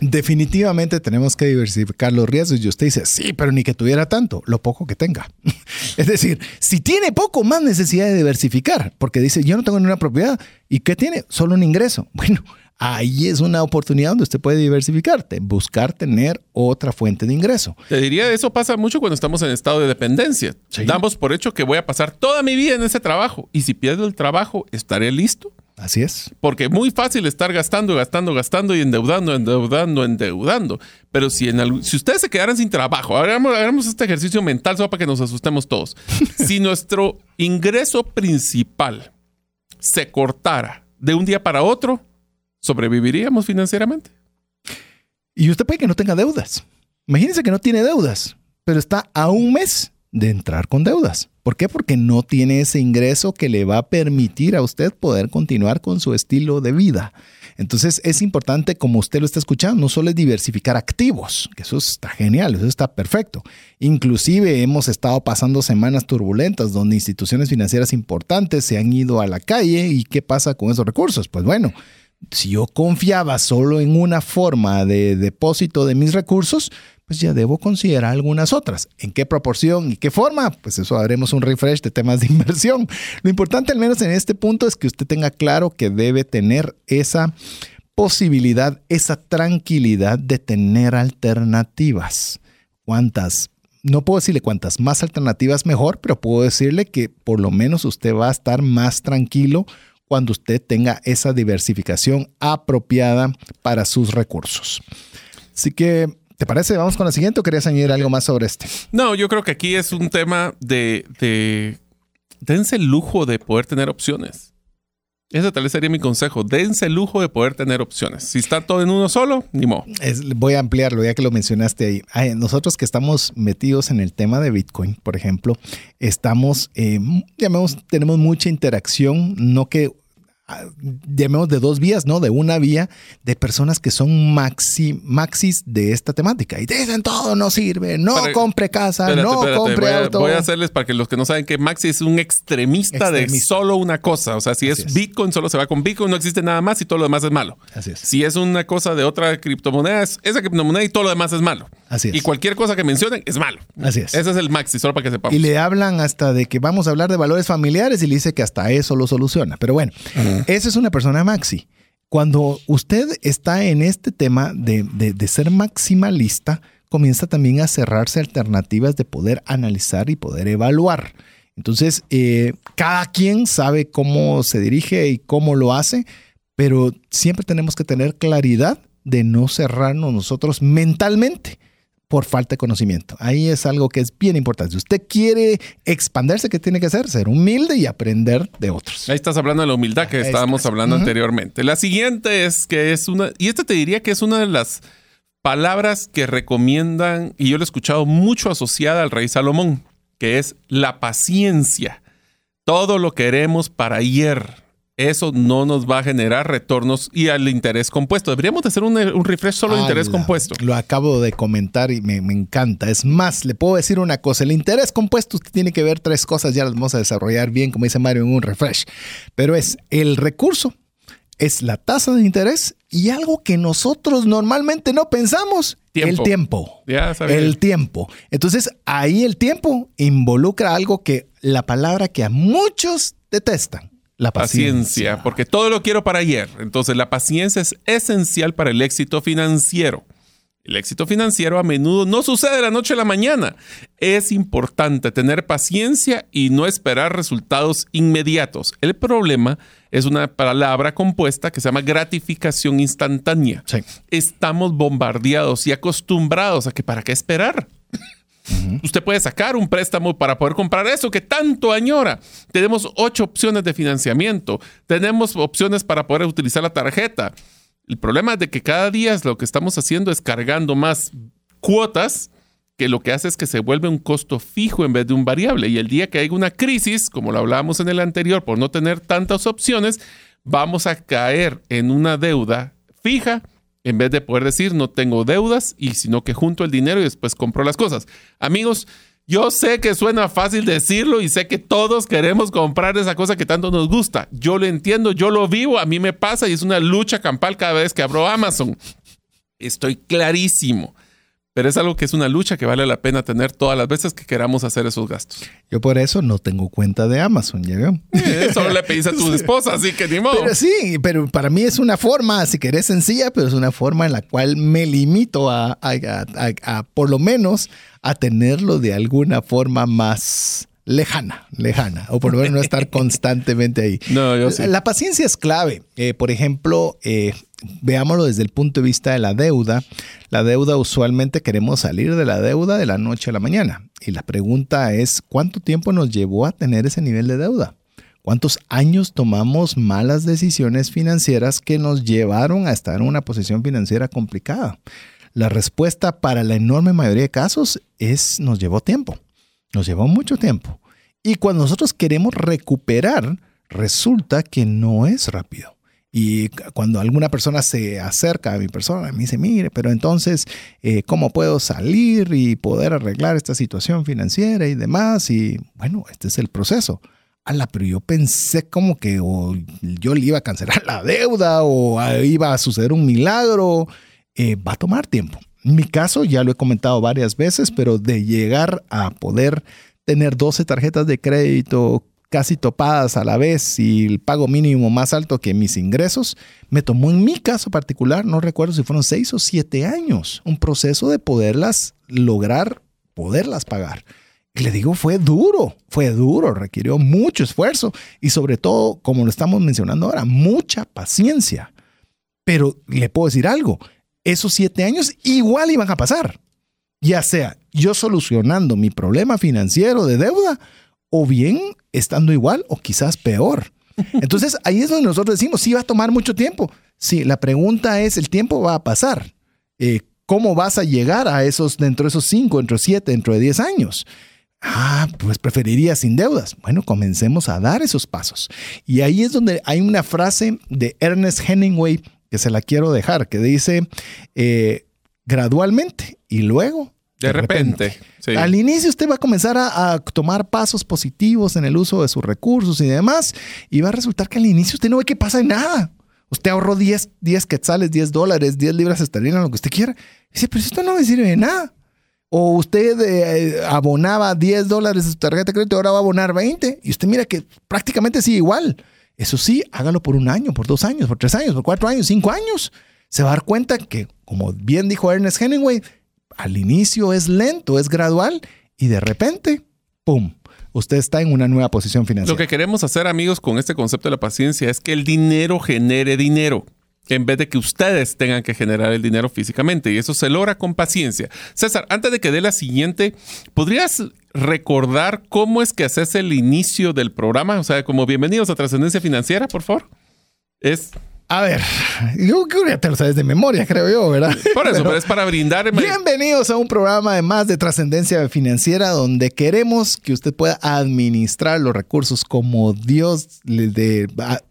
Definitivamente tenemos que diversificar los riesgos. Y usted dice, sí, pero ni que tuviera tanto, lo poco que tenga. es decir, si tiene poco, más necesidad de diversificar, porque dice, yo no tengo ninguna propiedad. ¿Y qué tiene? Solo un ingreso. Bueno, ahí es una oportunidad donde usted puede diversificarte, buscar tener otra fuente de ingreso. Te diría, eso pasa mucho cuando estamos en estado de dependencia. Sí. Damos por hecho que voy a pasar toda mi vida en ese trabajo y si pierdo el trabajo, ¿estaré listo? Así es. Porque es muy fácil estar gastando, gastando, gastando y endeudando, endeudando, endeudando. Pero si, en si ustedes se quedaran sin trabajo, hagamos, hagamos este ejercicio mental solo para que nos asustemos todos. si nuestro ingreso principal se cortara de un día para otro, ¿sobreviviríamos financieramente? Y usted puede que no tenga deudas. Imagínense que no tiene deudas, pero está a un mes de entrar con deudas. ¿Por qué? Porque no tiene ese ingreso que le va a permitir a usted poder continuar con su estilo de vida. Entonces es importante, como usted lo está escuchando, no solo es diversificar activos, que eso está genial, eso está perfecto. Inclusive hemos estado pasando semanas turbulentas donde instituciones financieras importantes se han ido a la calle y ¿qué pasa con esos recursos? Pues bueno, si yo confiaba solo en una forma de depósito de mis recursos, pues ya debo considerar algunas otras. ¿En qué proporción y qué forma? Pues eso haremos un refresh de temas de inversión. Lo importante al menos en este punto es que usted tenga claro que debe tener esa posibilidad, esa tranquilidad de tener alternativas. ¿Cuántas? No puedo decirle cuántas más alternativas mejor, pero puedo decirle que por lo menos usted va a estar más tranquilo cuando usted tenga esa diversificación apropiada para sus recursos. Así que ¿Te parece? Vamos con la siguiente o querías añadir algo más sobre este? No, yo creo que aquí es un tema de, de dense el lujo de poder tener opciones. Ese tal vez sería mi consejo. Dense el lujo de poder tener opciones. Si está todo en uno solo, ni modo. voy a ampliarlo ya que lo mencionaste ahí. Ay, nosotros que estamos metidos en el tema de Bitcoin, por ejemplo, estamos, eh, llamemos, tenemos mucha interacción, no que llamemos de dos vías, ¿no? De una vía de personas que son maxi, maxis de esta temática. Y dicen todo no sirve, no para, compre casa, espérate, no espérate, compre voy a, auto. Voy a hacerles para que los que no saben que maxi es un extremista, extremista. de solo una cosa. O sea, si es, es, Bitcoin, solo se va con Bitcoin, no existe nada más y todo lo demás es malo. Así es. Si es una cosa de otra criptomoneda, es esa criptomoneda y todo lo demás es malo. Así es. Y cualquier cosa que mencionen es malo. Así es. Ese es el maxi, solo para que sepamos. Y le hablan hasta de que vamos a hablar de valores familiares y le dice que hasta eso lo soluciona. Pero bueno, uh -huh. Esa es una persona maxi. Cuando usted está en este tema de, de, ser maximalista, comienza también a cerrarse alternativas de poder analizar y poder evaluar. Entonces, eh, cada quien sabe cómo se dirige y cómo lo hace, pero siempre tenemos que tener claridad de no cerrarnos nosotros mentalmente por falta de conocimiento. Ahí es algo que es bien importante. Si usted quiere expandirse, ¿qué tiene que hacer? Ser humilde y aprender de otros. Ahí estás hablando de la humildad que Ahí estábamos estás. hablando uh -huh. anteriormente. La siguiente es que es una, y esta te diría que es una de las palabras que recomiendan, y yo lo he escuchado mucho asociada al rey Salomón, que es la paciencia. Todo lo queremos para ayer. Eso no nos va a generar retornos y al interés compuesto. Deberíamos de hacer un, un refresh solo de interés compuesto. Lo acabo de comentar y me, me encanta. Es más, le puedo decir una cosa. El interés compuesto usted tiene que ver tres cosas, ya las vamos a desarrollar bien, como dice Mario, en un refresh. Pero es el recurso, es la tasa de interés y algo que nosotros normalmente no pensamos, Tiempo. el tiempo. Ya. El tiempo. Entonces, ahí el tiempo involucra algo que la palabra que a muchos detestan, la Paciencia, paciencia. porque todo lo quiero para ayer. Entonces, la paciencia es esencial para el éxito financiero. El éxito financiero a menudo no sucede de la noche a la mañana. Es importante tener paciencia y no esperar resultados inmediatos. El problema es una palabra compuesta que se llama gratificación instantánea. Sí. Estamos bombardeados y acostumbrados a que para qué esperar. Usted puede sacar un préstamo para poder comprar eso que tanto añora. Tenemos ocho opciones de financiamiento. Tenemos opciones para poder utilizar la tarjeta. El problema es de que cada día lo que estamos haciendo es cargando más cuotas que lo que hace es que se vuelve un costo fijo en vez de un variable. Y el día que haya una crisis, como lo hablábamos en el anterior, por no tener tantas opciones, vamos a caer en una deuda fija en vez de poder decir no tengo deudas y sino que junto el dinero y después compro las cosas. Amigos, yo sé que suena fácil decirlo y sé que todos queremos comprar esa cosa que tanto nos gusta. Yo lo entiendo, yo lo vivo, a mí me pasa y es una lucha campal cada vez que abro Amazon. Estoy clarísimo. Pero es algo que es una lucha que vale la pena tener todas las veces que queramos hacer esos gastos. Yo por eso no tengo cuenta de Amazon, ¿ya veo? Eh, Solo le pedís a tu esposa, así que ni modo. Pero sí, pero para mí es una forma, si querés sencilla, pero es una forma en la cual me limito a, a- a- a- a, por lo menos, a tenerlo de alguna forma más lejana, lejana, o por lo menos no estar constantemente ahí. No, yo sí. La paciencia es clave. Eh, por ejemplo, eh, veámoslo desde el punto de vista de la deuda. La deuda usualmente queremos salir de la deuda de la noche a la mañana. Y la pregunta es, ¿cuánto tiempo nos llevó a tener ese nivel de deuda? ¿Cuántos años tomamos malas decisiones financieras que nos llevaron a estar en una posición financiera complicada? La respuesta para la enorme mayoría de casos es nos llevó tiempo. Nos llevó mucho tiempo. Y cuando nosotros queremos recuperar, resulta que no es rápido. Y cuando alguna persona se acerca a mi persona, me dice, mire, pero entonces, eh, ¿cómo puedo salir y poder arreglar esta situación financiera y demás? Y bueno, este es el proceso. Ala, pero yo pensé como que o yo le iba a cancelar la deuda o iba a suceder un milagro. Eh, va a tomar tiempo. Mi caso, ya lo he comentado varias veces, pero de llegar a poder tener 12 tarjetas de crédito casi topadas a la vez y el pago mínimo más alto que mis ingresos, me tomó en mi caso particular, no recuerdo si fueron 6 o 7 años, un proceso de poderlas lograr, poderlas pagar. Y le digo, fue duro, fue duro, requirió mucho esfuerzo y sobre todo, como lo estamos mencionando ahora, mucha paciencia. Pero le puedo decir algo, esos siete años igual iban a pasar. Ya sea yo solucionando mi problema financiero de deuda o bien estando igual o quizás peor. Entonces ahí es donde nosotros decimos, sí va a tomar mucho tiempo. Sí, la pregunta es, el tiempo va a pasar. Eh, ¿Cómo vas a llegar a esos, dentro de esos cinco, dentro de siete, dentro de diez años? Ah, pues preferiría sin deudas. Bueno, comencemos a dar esos pasos. Y ahí es donde hay una frase de Ernest Hemingway que se la quiero dejar, que dice eh, gradualmente y luego De repente. Sí. Al inicio usted va a comenzar a, a tomar pasos positivos en el uso de sus recursos y demás, y va a resultar que al inicio usted no ve que pasa nada. Usted ahorró 10, 10 quetzales, 10 dólares, 10 libras esterlinas, lo que usted quiera. Y dice, pero esto no me sirve de nada. O usted eh, abonaba 10 dólares de su tarjeta de crédito, ahora va a abonar 20. Y usted mira que prácticamente sigue igual. Eso sí, hágalo por un año, por dos años, por tres años, por cuatro años, cinco años. Se va a dar cuenta que, como bien dijo Ernest Hemingway, al inicio es lento, es gradual y de repente, ¡pum! Usted está en una nueva posición financiera. Lo que queremos hacer, amigos, con este concepto de la paciencia es que el dinero genere dinero en vez de que ustedes tengan que generar el dinero físicamente. Y eso se logra con paciencia. César, antes de que dé la siguiente, ¿podrías recordar cómo es que haces el inicio del programa? O sea, como bienvenidos a Trascendencia Financiera, por favor. Es A ver, yo creo que te lo sabes de memoria, creo yo, ¿verdad? Por eso, pero, es para brindar. Bienvenidos a un programa de más de trascendencia financiera donde queremos que usted pueda administrar los recursos como Dios le de,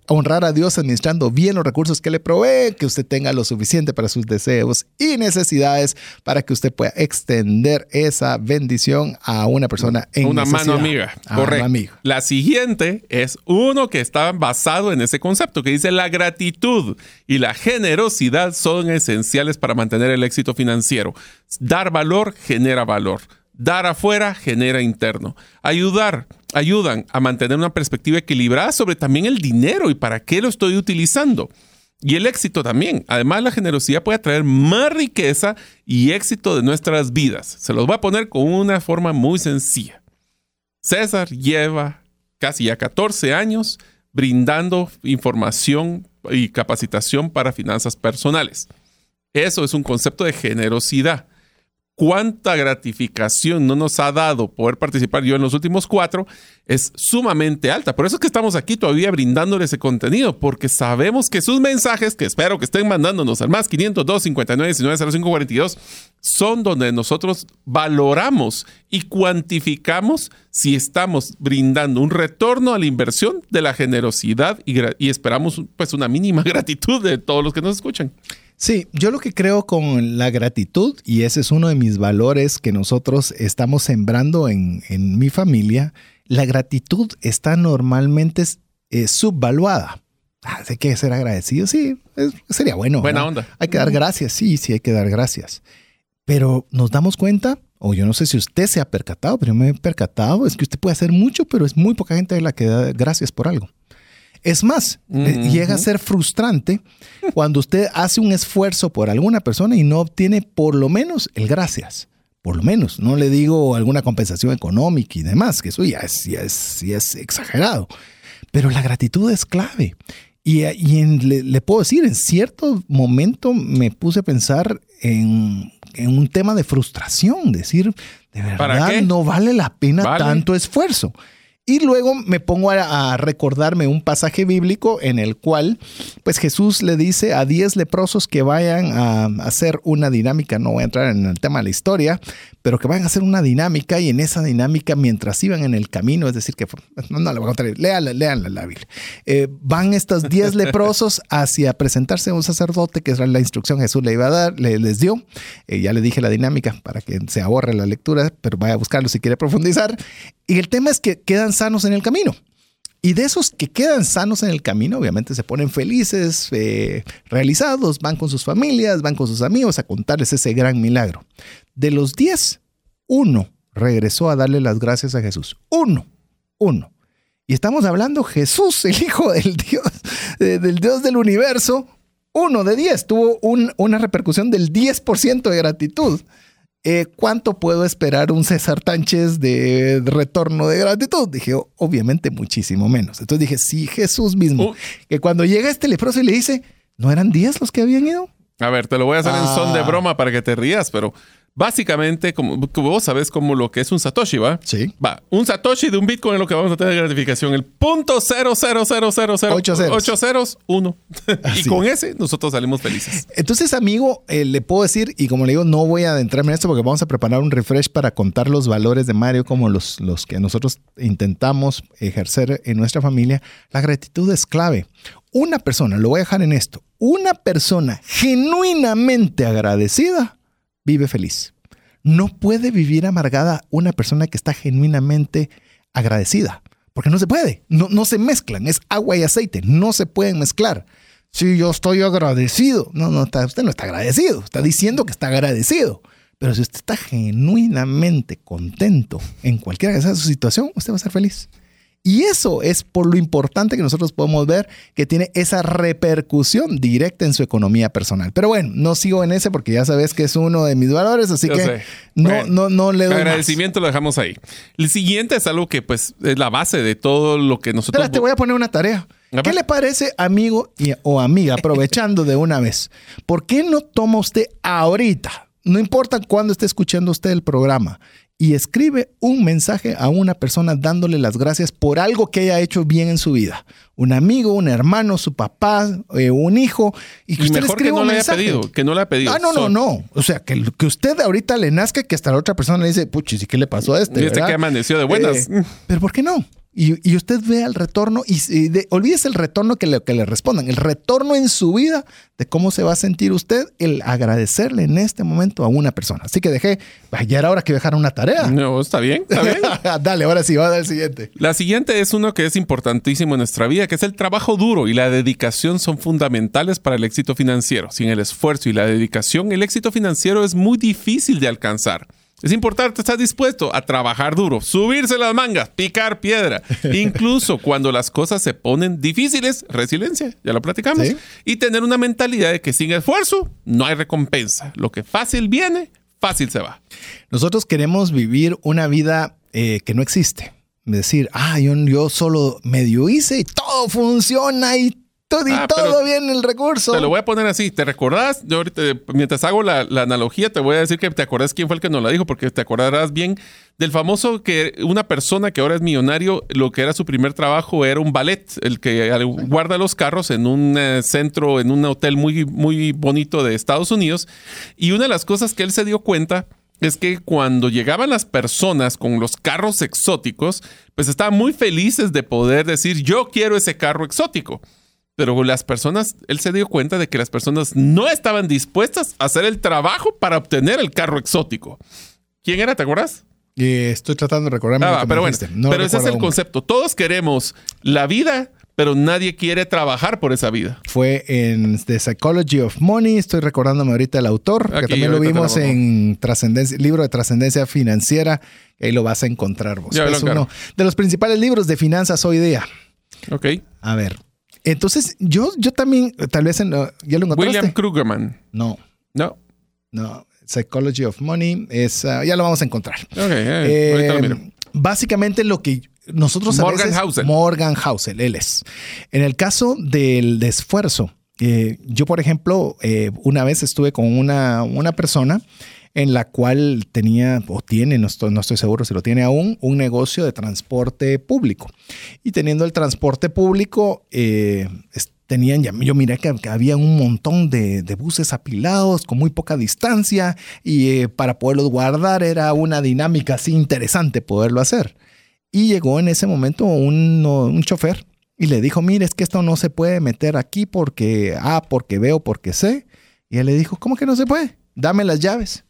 honrar a Dios administrando bien los recursos que le provee, que usted tenga lo suficiente para sus deseos y necesidades para que usted pueda extender esa bendición a una persona en una mano amiga. Correcto. La siguiente es uno que está basado en ese concepto que dice la gratitud y la generosidad son esenciales para mantener el éxito financiero. Dar valor genera valor. Dar afuera genera interno. Ayudar ayudan a mantener una perspectiva equilibrada sobre también el dinero y para qué lo estoy utilizando. Y el éxito también. Además, la generosidad puede traer más riqueza y éxito de nuestras vidas. Se los voy a poner con una forma muy sencilla. César lleva casi ya 14 años brindando información y capacitación para finanzas personales. Eso es un concepto de generosidad cuánta gratificación no nos ha dado poder participar yo en los últimos cuatro es sumamente alta. Por eso es que estamos aquí todavía brindándole ese contenido, porque sabemos que sus mensajes, que espero que estén mandándonos al más 502 59 19 05 42, son donde nosotros valoramos y cuantificamos si estamos brindando un retorno a la inversión de la generosidad y, y esperamos pues una mínima gratitud de todos los que nos escuchan. Sí, yo lo que creo con la gratitud, y ese es uno de mis valores que nosotros estamos sembrando en, mi familia, la gratitud está normalmente eh, subvaluada. Ah, hay que ser agradecido, sí, sería bueno. Buena onda. Hay que dar gracias, sí, sí, hay que dar gracias. Pero nos damos cuenta, o yo no sé si usted se ha percatado, pero yo me he percatado, es que usted puede hacer mucho, pero es muy poca gente la que da gracias por algo. Es más, eh, llega a ser frustrante cuando usted hace un esfuerzo por alguna persona y no obtiene por lo menos el gracias. Por lo menos, no le digo alguna compensación económica y demás, que eso ya es, es, exagerado. Pero la gratitud es clave. Y, le, puedo decir, en cierto momento me puse a pensar en, un tema de frustración, decir, de verdad no vale la pena tanto esfuerzo. Y luego me pongo a, recordarme un pasaje bíblico en el cual, pues Jesús le dice a 10 leprosos que vayan a hacer una dinámica, no voy a entrar en el tema de la historia, pero que vayan a hacer una dinámica y en esa dinámica, mientras iban en el camino, es decir, que no, no le voy a contar, léanla, léanla la Biblia, eh, van estos 10 leprosos hacia presentarse a un sacerdote, que es la instrucción Jesús le iba a dar, le, les dio, eh, ya le dije la dinámica para que se ahorre la lectura, pero vaya a buscarlo si quiere profundizar. Y el tema es que quedan sanos en el camino. Y de esos que quedan sanos en el camino, obviamente se ponen felices, eh, realizados, van con sus familias, van con sus amigos a contarles ese gran milagro. De los diez, uno regresó a darle las gracias a Jesús. Uno, uno. Y estamos hablando Jesús, el Hijo del Dios, del Dios del universo. Uno de diez tuvo una repercusión del 10% de gratitud. Eh, ¿cuánto puedo esperar un César Tánchez de retorno de gratitud? Dije, obviamente muchísimo menos. Entonces dije, sí, Jesús mismo, uh. que cuando llega este leproso y le dice, ¿no eran 10 los que habían ido? A ver, te lo voy a hacer en son de ah. broma para que te rías, pero Básicamente, como, vos sabés como lo que es un Satoshi, ¿va? Sí. Va, un Satoshi de un Bitcoin es lo que vamos a tener de gratificación. El punto cero cero cero cero cero ocho ceros, ocho ceros uno. y con ese nosotros salimos felices. Entonces, amigo, eh, le puedo decir, y como le digo, no voy a adentrarme en esto porque vamos a preparar un refresh para contar los valores de Mario como los, los que nosotros intentamos ejercer en nuestra familia. La gratitud es clave. Una persona, lo voy a dejar en esto, una persona genuinamente agradecida vive feliz. No puede vivir amargada una persona que está genuinamente agradecida, porque no se puede, no, no se mezclan, es agua y aceite, no se pueden mezclar. Si yo estoy agradecido, no, no, usted no está agradecido, está diciendo que está agradecido. Pero si usted está genuinamente contento en cualquiera que sea su situación, usted va a ser feliz. Y eso es por lo importante que nosotros podemos ver que tiene esa repercusión directa en su economía personal. Pero bueno, no sigo en ese porque ya sabes que es uno de mis valores, así que no, no, no le doy. Agradecimiento lo dejamos ahí. El siguiente es algo que pues es la base de todo lo que nosotros. Espera, te voy a poner una tarea. ¿Qué le parece, amigo o amiga, aprovechando de una vez? ¿Por qué no toma usted ahorita? No importa cuándo esté escuchando usted el programa y escribe un mensaje a una persona dándole las gracias por algo que haya hecho bien en su vida. Un amigo, un hermano, su papá, eh, un hijo. Y, que usted le mejor que escriba no un le haya mensaje. pedido, que no le haya pedido. Ah, no, no, no. O sea, que, que usted ahorita le nazca que hasta la otra persona le dice, puchis, ¿y qué le pasó a este? Y este que amaneció de buenas. Eh, pero ¿por qué no? Y, y usted vea el retorno y, y de- olvídese el retorno que le, que le respondan, el retorno en su vida de cómo se va a sentir usted el agradecerle en este momento a una persona. Así que dejé, ya era hora que dejara una tarea. No, está bien, está bien. Dale, ahora sí, va a dar el siguiente. La siguiente es uno que es importantísimo en nuestra vida, que es el trabajo duro y la dedicación son fundamentales para el éxito financiero. Sin el esfuerzo y la dedicación, el éxito financiero es muy difícil de alcanzar. Es importante estar dispuesto a trabajar duro, subirse las mangas, picar piedra. Incluso cuando las cosas se ponen difíciles, resiliencia, ya lo platicamos. Sí. Y tener una mentalidad de que sin esfuerzo no hay recompensa. Lo que fácil viene, fácil se va. Nosotros queremos vivir una vida eh, que no existe. Decir, ah, yo, yo solo medio hice y todo funciona y todo, y Ah, todo pero bien el recurso. Te lo voy a poner así. ¿Te recordás? Yo ahorita, mientras hago la, la analogía, te voy a decir que te acordás quién fue el que nos la dijo, porque te acordarás bien del famoso que una persona que ahora es millonario, lo que era su primer trabajo era un ballet, el que guarda los carros en un eh, centro, en un hotel muy, muy bonito de Estados Unidos. Y una de las cosas que él se dio cuenta es que cuando llegaban las personas con los carros exóticos, pues estaban muy felices de poder decir, yo quiero ese carro exótico. Pero las personas, él se dio cuenta de que las personas no estaban dispuestas a hacer el trabajo para obtener el carro exótico. ¿Quién era? ¿Te acuerdas? Eh, estoy tratando de recordarme. Ah, pero bueno. No pero ese es el aún. concepto. Todos queremos la vida, pero nadie quiere trabajar por esa vida. Fue en The Psychology of Money. Estoy recordándome ahorita el autor, que también lo vimos en trascendencia, libro de trascendencia financiera. Ahí lo vas a encontrar vos. Ya es uno de los principales libros de finanzas hoy día. Ok. A ver. Entonces, yo, yo también, tal vez en, ya lo encontraste. William Krugerman. No, No. no. Psychology of Money es, ah, ya lo vamos a encontrar. Ok, eh, ahorita lo Eh, miro. básicamente lo que nosotros a Morgan veces- Housel. Morgan Housel, él es. En el caso del de esfuerzo, eh, yo por ejemplo, eh, una vez estuve con una, una persona en la cual tenía o tiene, no estoy, no estoy seguro si lo tiene aún, un negocio de transporte público. Y teniendo el transporte público, eh, tenían, yo miré que, había un montón de, de buses apilados con muy poca distancia y eh, para poderlos guardar era una dinámica así interesante poderlo hacer. Y llegó en ese momento un, un chofer y le dijo, mire, es que esto no se puede meter aquí porque, ah, porque veo, porque sé. Y él le dijo, ¿cómo que no se puede? Dame las llaves.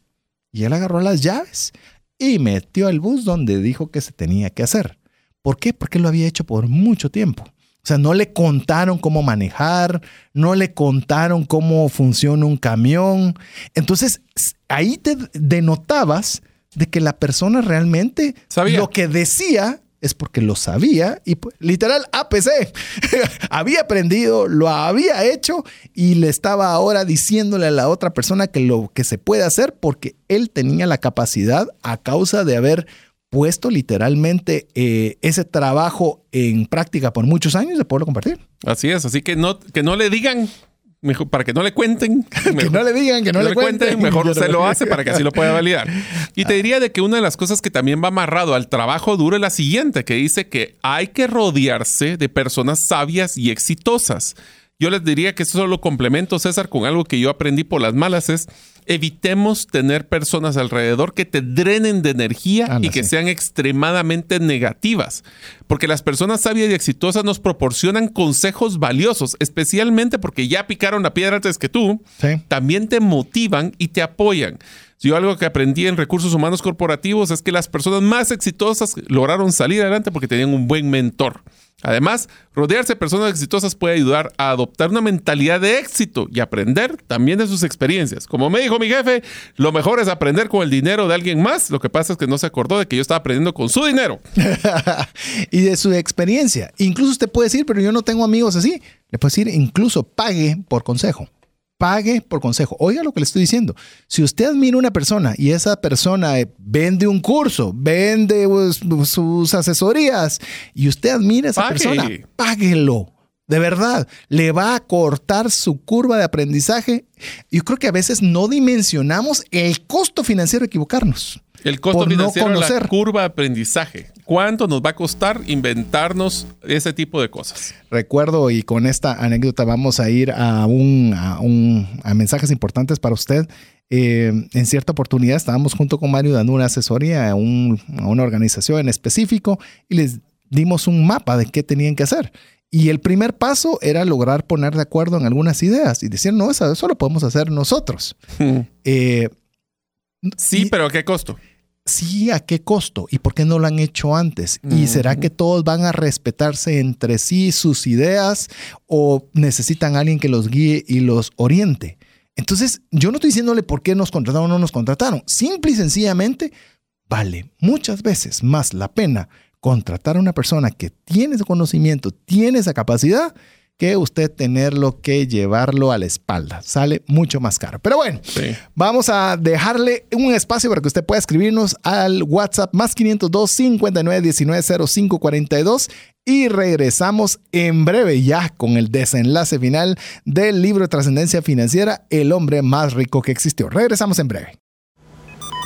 Y él agarró las llaves y metió el bus donde dijo que se tenía que hacer. ¿Por qué? Porque lo había hecho por mucho tiempo. O sea, no le contaron cómo manejar, no le contaron cómo funciona un camión. Entonces, ahí te denotabas de que la persona realmente Sabía. lo que decía es porque lo sabía y pu- literal APC había aprendido, lo había hecho y le estaba ahora diciéndole a la otra persona que lo que se puede hacer porque él tenía la capacidad a causa de haber puesto literalmente eh, ese trabajo en práctica por muchos años de poderlo compartir. Así es, así que no, que no le digan, mejor, para que no le cuenten. que mejor- no le digan, que no, le cuenten. mejor se lo hace para que así lo pueda validar. Y te diría de que una de las cosas que también va amarrado al trabajo duro es la siguiente, que dice que hay que rodearse de personas sabias y exitosas. Yo les diría que eso lo complemento, César, con algo que yo aprendí por las malas, es evitemos tener personas alrededor que te drenen de energía Anda, y que sí. sean extremadamente negativas. Porque las personas sabias y exitosas nos proporcionan consejos valiosos, especialmente porque ya picaron la piedra antes que tú Sí. también te motivan y te apoyan. Yo algo que aprendí en recursos humanos corporativos es que las personas más exitosas lograron salir adelante porque tenían un buen mentor. Además, rodearse de personas exitosas puede ayudar a adoptar una mentalidad de éxito y aprender también de sus experiencias. Como me dijo mi jefe, lo mejor es aprender con el dinero de alguien más. Lo que pasa es que no se acordó de que yo estaba aprendiendo con su dinero. y de su experiencia. Incluso usted puede decir, pero yo no tengo amigos así. Le puede decir, incluso pague por consejo. Pague por consejo. Oiga lo que le estoy diciendo. Si usted admira a una persona y esa persona eh, vende un curso, vende uh, sus asesorías y usted admira a esa Pague. persona, páguelo. De verdad, le va a cortar su curva de aprendizaje. Yo creo que a veces no dimensionamos el costo financiero de equivocarnos. El costo por no financiero, la conocer. curva de aprendizaje. ¿Cuánto nos va a costar inventarnos ese tipo de cosas? Recuerdo y con esta anécdota vamos a ir a un, a un- a mensajes importantes para usted. Eh, en cierta oportunidad estábamos junto con Mario dando una asesoría a, un- a una organización en específico y les dimos un mapa de qué tenían que hacer. Y el primer paso era lograr poner de acuerdo en algunas ideas y decir, no, eso, eso lo podemos hacer nosotros. Eh, Sí, y- pero ¿a qué costo? Sí, ¿a qué costo? ¿Y por qué no lo han hecho antes? ¿Y será que todos van a respetarse entre sí sus ideas o necesitan a alguien que los guíe y los oriente? Entonces, yo no estoy diciéndole por qué nos contrataron o no nos contrataron. Simple y sencillamente, vale muchas veces más la pena contratar a una persona que tiene ese conocimiento, tiene esa capacidad, que usted tenerlo que llevarlo a la espalda. Sale mucho más caro. Pero bueno, Sí. Vamos a dejarle un espacio para que usted pueda escribirnos al WhatsApp más 502 59 19 05 42 y regresamos en breve ya con el desenlace final del libro de trascendencia financiera El hombre más rico que existió. Regresamos en breve.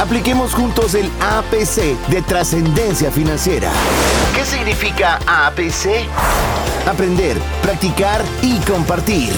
Apliquemos juntos el APC de trascendencia financiera. ¿Qué significa APC? Aprender, practicar y compartir.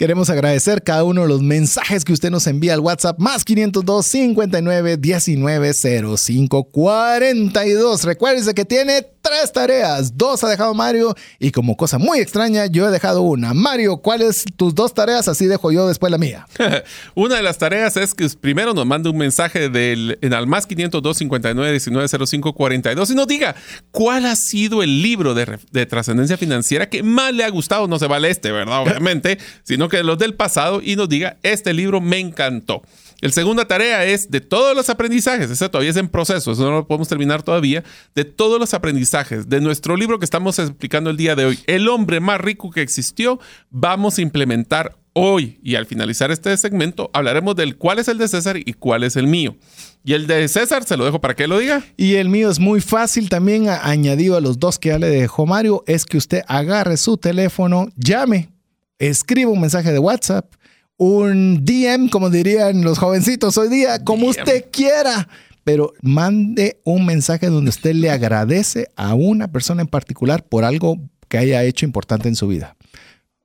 Queremos agradecer cada uno de los mensajes que usted nos envía al WhatsApp más 502 59 19 05 42. Recuérdese que tiene tres tareas. Dos ha dejado Mario y como cosa muy extraña yo he dejado una. Mario, ¿cuáles tus dos tareas? Así dejo yo después la mía. Una de las tareas es que primero nos mande un mensaje del, en al más 502 59 19 05 42 y nos diga cuál ha sido el libro de, de trascendencia financiera que más le ha gustado. No se vale este, ¿verdad? Obviamente, sino que los del pasado y nos diga, este libro me encantó. El segunda tarea es de todos los aprendizajes, eso todavía es en proceso, eso no lo podemos terminar todavía, de todos los aprendizajes de nuestro libro que estamos explicando el día de hoy, El hombre más rico que existió, vamos a implementar hoy y al finalizar este segmento hablaremos del cuál es el de César y cuál es el mío. Y el de César se lo dejo para que lo diga. Y el mío es muy fácil también, añadido a los dos que ya le dejó Mario, es que usted agarre su teléfono, llame, escriba un mensaje de WhatsApp, un DM, como dirían los jovencitos hoy día, como DM. usted quiera, pero mande un mensaje donde usted le agradece a una persona en particular por algo que haya hecho importante en su vida.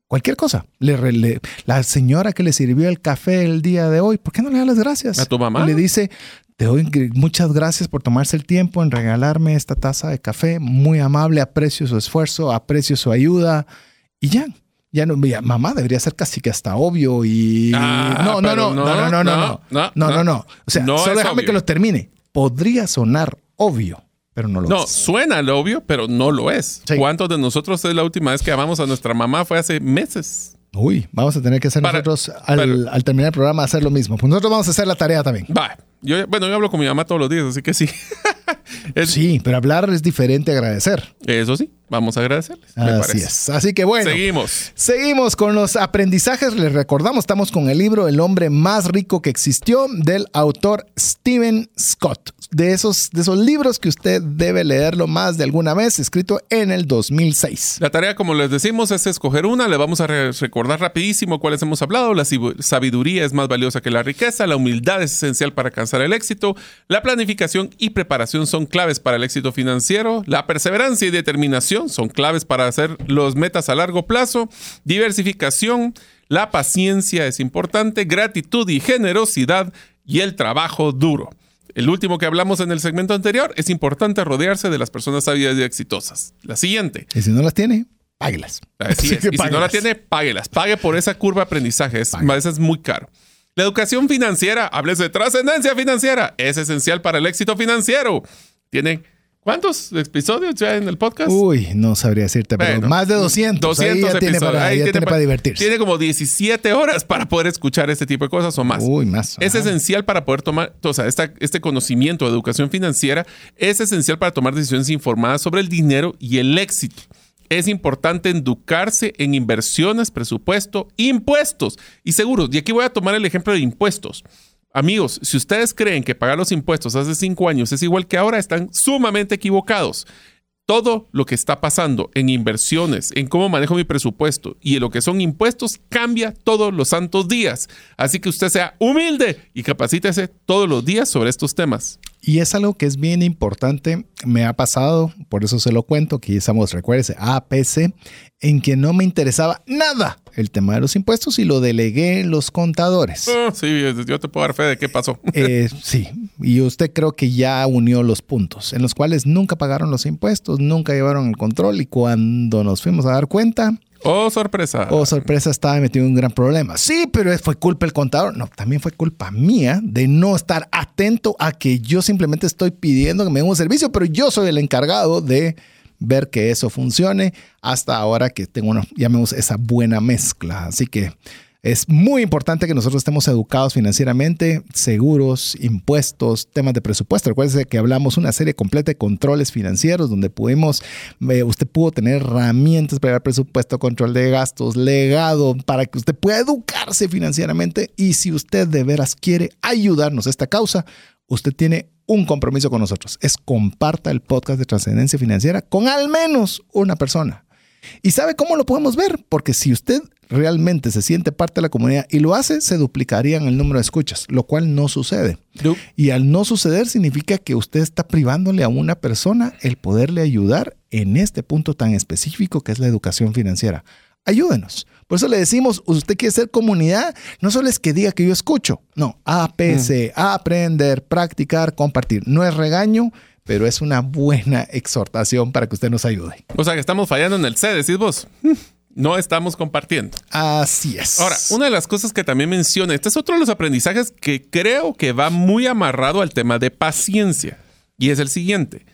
Cualquier cosa. Le, la señora que le sirvió el café el día de hoy, ¿por qué no le da las gracias? ¿A tu mamá? Y le dice, te doy muchas gracias por tomarse el tiempo en regalarme esta taza de café. Muy amable, aprecio su esfuerzo, aprecio su ayuda. Y ya. Ya no, ya, mamá debería ser casi que hasta obvio y Ah, no, no, no, no, no, no, no, no, no, no, no, no. no. O sea, No solo déjame obvio. que lo termine. Podría sonar obvio, pero no lo No, es. suena lo obvio, pero no lo es. Sí. ¿Cuántos de nosotros es la última vez que amamos a nuestra mamá? Fue hace meses. Uy, vamos a tener que hacer Para- nosotros al, para- al terminar el programa hacer lo mismo. Pues nosotros vamos a hacer la tarea también. Va, yo, bueno, yo hablo con mi mamá todos los días, así que sí. Es- Sí, pero hablar es diferente a agradecer. Eso sí, vamos a agradecerles. me Así parece. es. Así que bueno. Seguimos. Seguimos con los aprendizajes. Les recordamos, estamos con el libro El hombre más rico que existió del autor Steven Scott. de esos, de esos libros que usted debe leerlo más de alguna vez, escrito en el 2006. La tarea, como les decimos, es escoger una. Le vamos a re- recordar rapidísimo cuáles hemos hablado. La sabiduría es más valiosa que la riqueza. La humildad es esencial para alcanzar el éxito. La planificación y preparación son claves para el éxito financiero. La perseverancia y determinación son claves para hacer los metas a largo plazo. Diversificación. La paciencia es importante. Gratitud y generosidad. Y el trabajo duro. El último que hablamos en el segmento anterior, es importante rodearse de las personas sabias y exitosas. La siguiente. Y si no las tiene, páguelas. Así es. Y si no la páguelas. tiene, páguelas. Pague por esa curva de aprendizaje. Es, a veces es muy caro. La educación financiera, hables de trascendencia financiera, es esencial para el éxito financiero. Tiene ¿cuántos episodios ya en el podcast? Uy, no sabría decirte, pero Bueno, más de 200. 200 ahí ya tiene episodios. para, Ahí ya tiene tiene pa- para divertirse. Tiene como 17 horas para poder escuchar este tipo de cosas o más. Uy, más. Es ajá. esencial para poder tomar, o sea, esta- este conocimiento de educación financiera es esencial para tomar decisiones informadas sobre el dinero y el éxito. Es importante educarse en inversiones, presupuesto, impuestos y seguros. Y aquí voy a tomar el ejemplo de impuestos. Amigos, si ustedes creen que pagar los impuestos hace cinco años es igual que ahora, están sumamente equivocados todo lo que está pasando en inversiones, en cómo manejo mi presupuesto y en lo que son impuestos cambia todos los santos días. Así que usted sea humilde y capacítese todos los días sobre estos temas. Y es algo que es bien importante, me ha pasado, por eso se lo cuento, que estamos, recuérdese, APC, en que no me interesaba nada el tema de los impuestos y lo delegué en los contadores. Ah, sí, yo te puedo dar fe de qué pasó. Eh, sí, y usted creo que ya unió los puntos, en los cuales nunca pagaron los impuestos, nunca llevaron el control y cuando nos fuimos a dar cuenta, Oh, sorpresa. oh sorpresa, estaba metido en un gran problema. Sí, pero fue culpa del contador. No, también fue culpa mía de no estar atento a que yo simplemente estoy pidiendo que me den un servicio, pero yo soy el encargado de ver que eso funcione hasta ahora que tengo una, llamemos esa buena mezcla. Así que es muy importante que nosotros estemos educados financieramente, seguros, impuestos, temas de presupuesto. Recuerde que hablamos una serie completa de controles financieros donde pudimos, eh, usted pudo tener herramientas para el presupuesto, control de gastos, legado, para que usted pueda educarse financieramente. Y si usted de veras quiere ayudarnos a esta causa, usted tiene un compromiso con nosotros. Es comparta el podcast de trascendencia financiera con al menos una persona. ¿Y sabe cómo lo podemos ver? Porque si usted realmente se siente parte de la comunidad y lo hace, se duplicarían el número de escuchas, lo cual no sucede. Y al no suceder significa que usted está privándole a una persona el poderle ayudar en este punto tan específico que es la educación financiera. Ayúdenos. Por eso le decimos, usted quiere ser comunidad, no solo es que diga que yo escucho, no, APC, aprender, practicar, compartir. No es regaño, pero es una buena exhortación para que usted nos ayude. O sea que estamos fallando en el C, decís vos. No estamos compartiendo. Así es. Ahora, una de las cosas que también menciona, este es otro de los aprendizajes que creo que va muy amarrado al tema de paciencia. Y es el siguiente.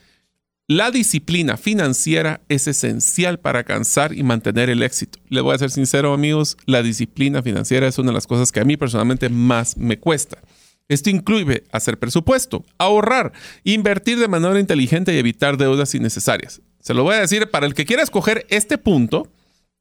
La disciplina financiera es esencial para alcanzar y mantener el éxito. Le voy a ser sincero, amigos, la disciplina financiera es una de las cosas que a mí personalmente más me cuesta. Esto incluye hacer presupuesto, ahorrar, invertir de manera inteligente y evitar deudas innecesarias. Se lo voy a decir para el que quiera escoger este punto,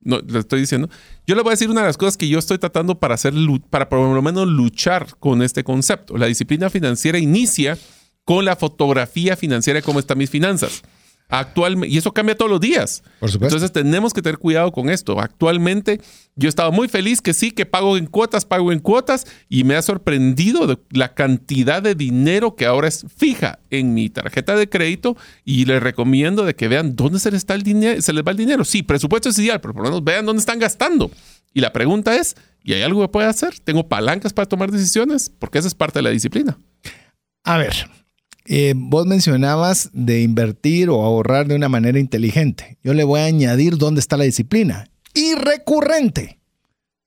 no, le estoy diciendo. Yo le voy a decir una de las cosas que yo estoy tratando para hacer, para por lo menos luchar con este concepto. La disciplina financiera inicia con la fotografía financiera de cómo están mis finanzas. Actualmente, y eso cambia todos los días. Por supuesto. Entonces tenemos que tener cuidado con esto. Actualmente yo estaba muy feliz que sí, que pago en cuotas, pago en cuotas y me ha sorprendido de la cantidad de dinero que ahora es fija en mi tarjeta de crédito y les recomiendo de que vean dónde se les, está el dinero, se les va el dinero. Sí, presupuesto es ideal, pero por lo menos vean dónde están gastando. Y la pregunta es, ¿y hay algo que pueda hacer? ¿Tengo palancas para tomar decisiones? Porque esa es parte de la disciplina. A ver, eh, vos mencionabas de invertir o ahorrar de una manera inteligente. Yo le voy a añadir dónde está la disciplina. Y recurrente.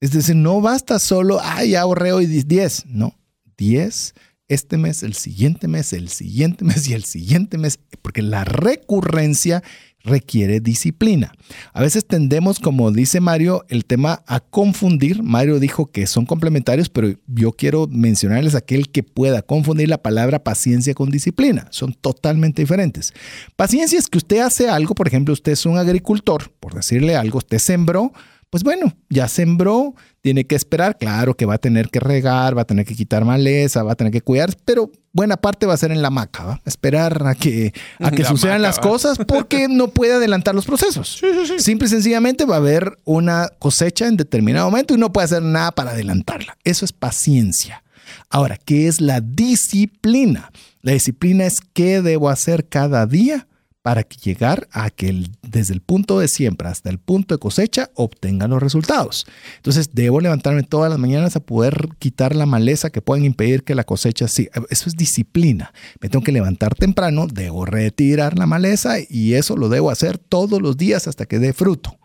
Es decir, no basta solo, ay, ahorré hoy 10. No, 10 este mes, el siguiente mes, el siguiente mes y el siguiente mes, porque la recurrencia requiere disciplina. A veces tendemos, como dice Mario, el tema a confundir. Mario dijo que son complementarios, pero yo quiero mencionarles aquel que pueda confundir la palabra paciencia con disciplina. Son totalmente diferentes. Paciencia es que usted hace algo, por ejemplo, usted es un agricultor, por decirle algo, usted sembró, pues bueno, ya sembró, tiene que esperar, claro que va a tener que regar, va a tener que quitar maleza, va a tener que cuidar, pero buena parte va a ser en la maca, ¿va? esperar a que, a que La sucedan maca, las cosas porque no puede adelantar los procesos. Simple y sencillamente va a haber una cosecha en determinado momento y no puede hacer nada para adelantarla. Eso es paciencia. Ahora, ¿qué es la disciplina? La disciplina es qué debo hacer cada día para llegar a que desde el punto de siembra hasta el punto de cosecha obtenga los resultados. Entonces, debo levantarme todas las mañanas a poder quitar la maleza que pueden impedir que la cosecha sí. Eso es disciplina. Me tengo que levantar temprano, debo retirar la maleza y eso lo debo hacer todos los días hasta que dé fruto.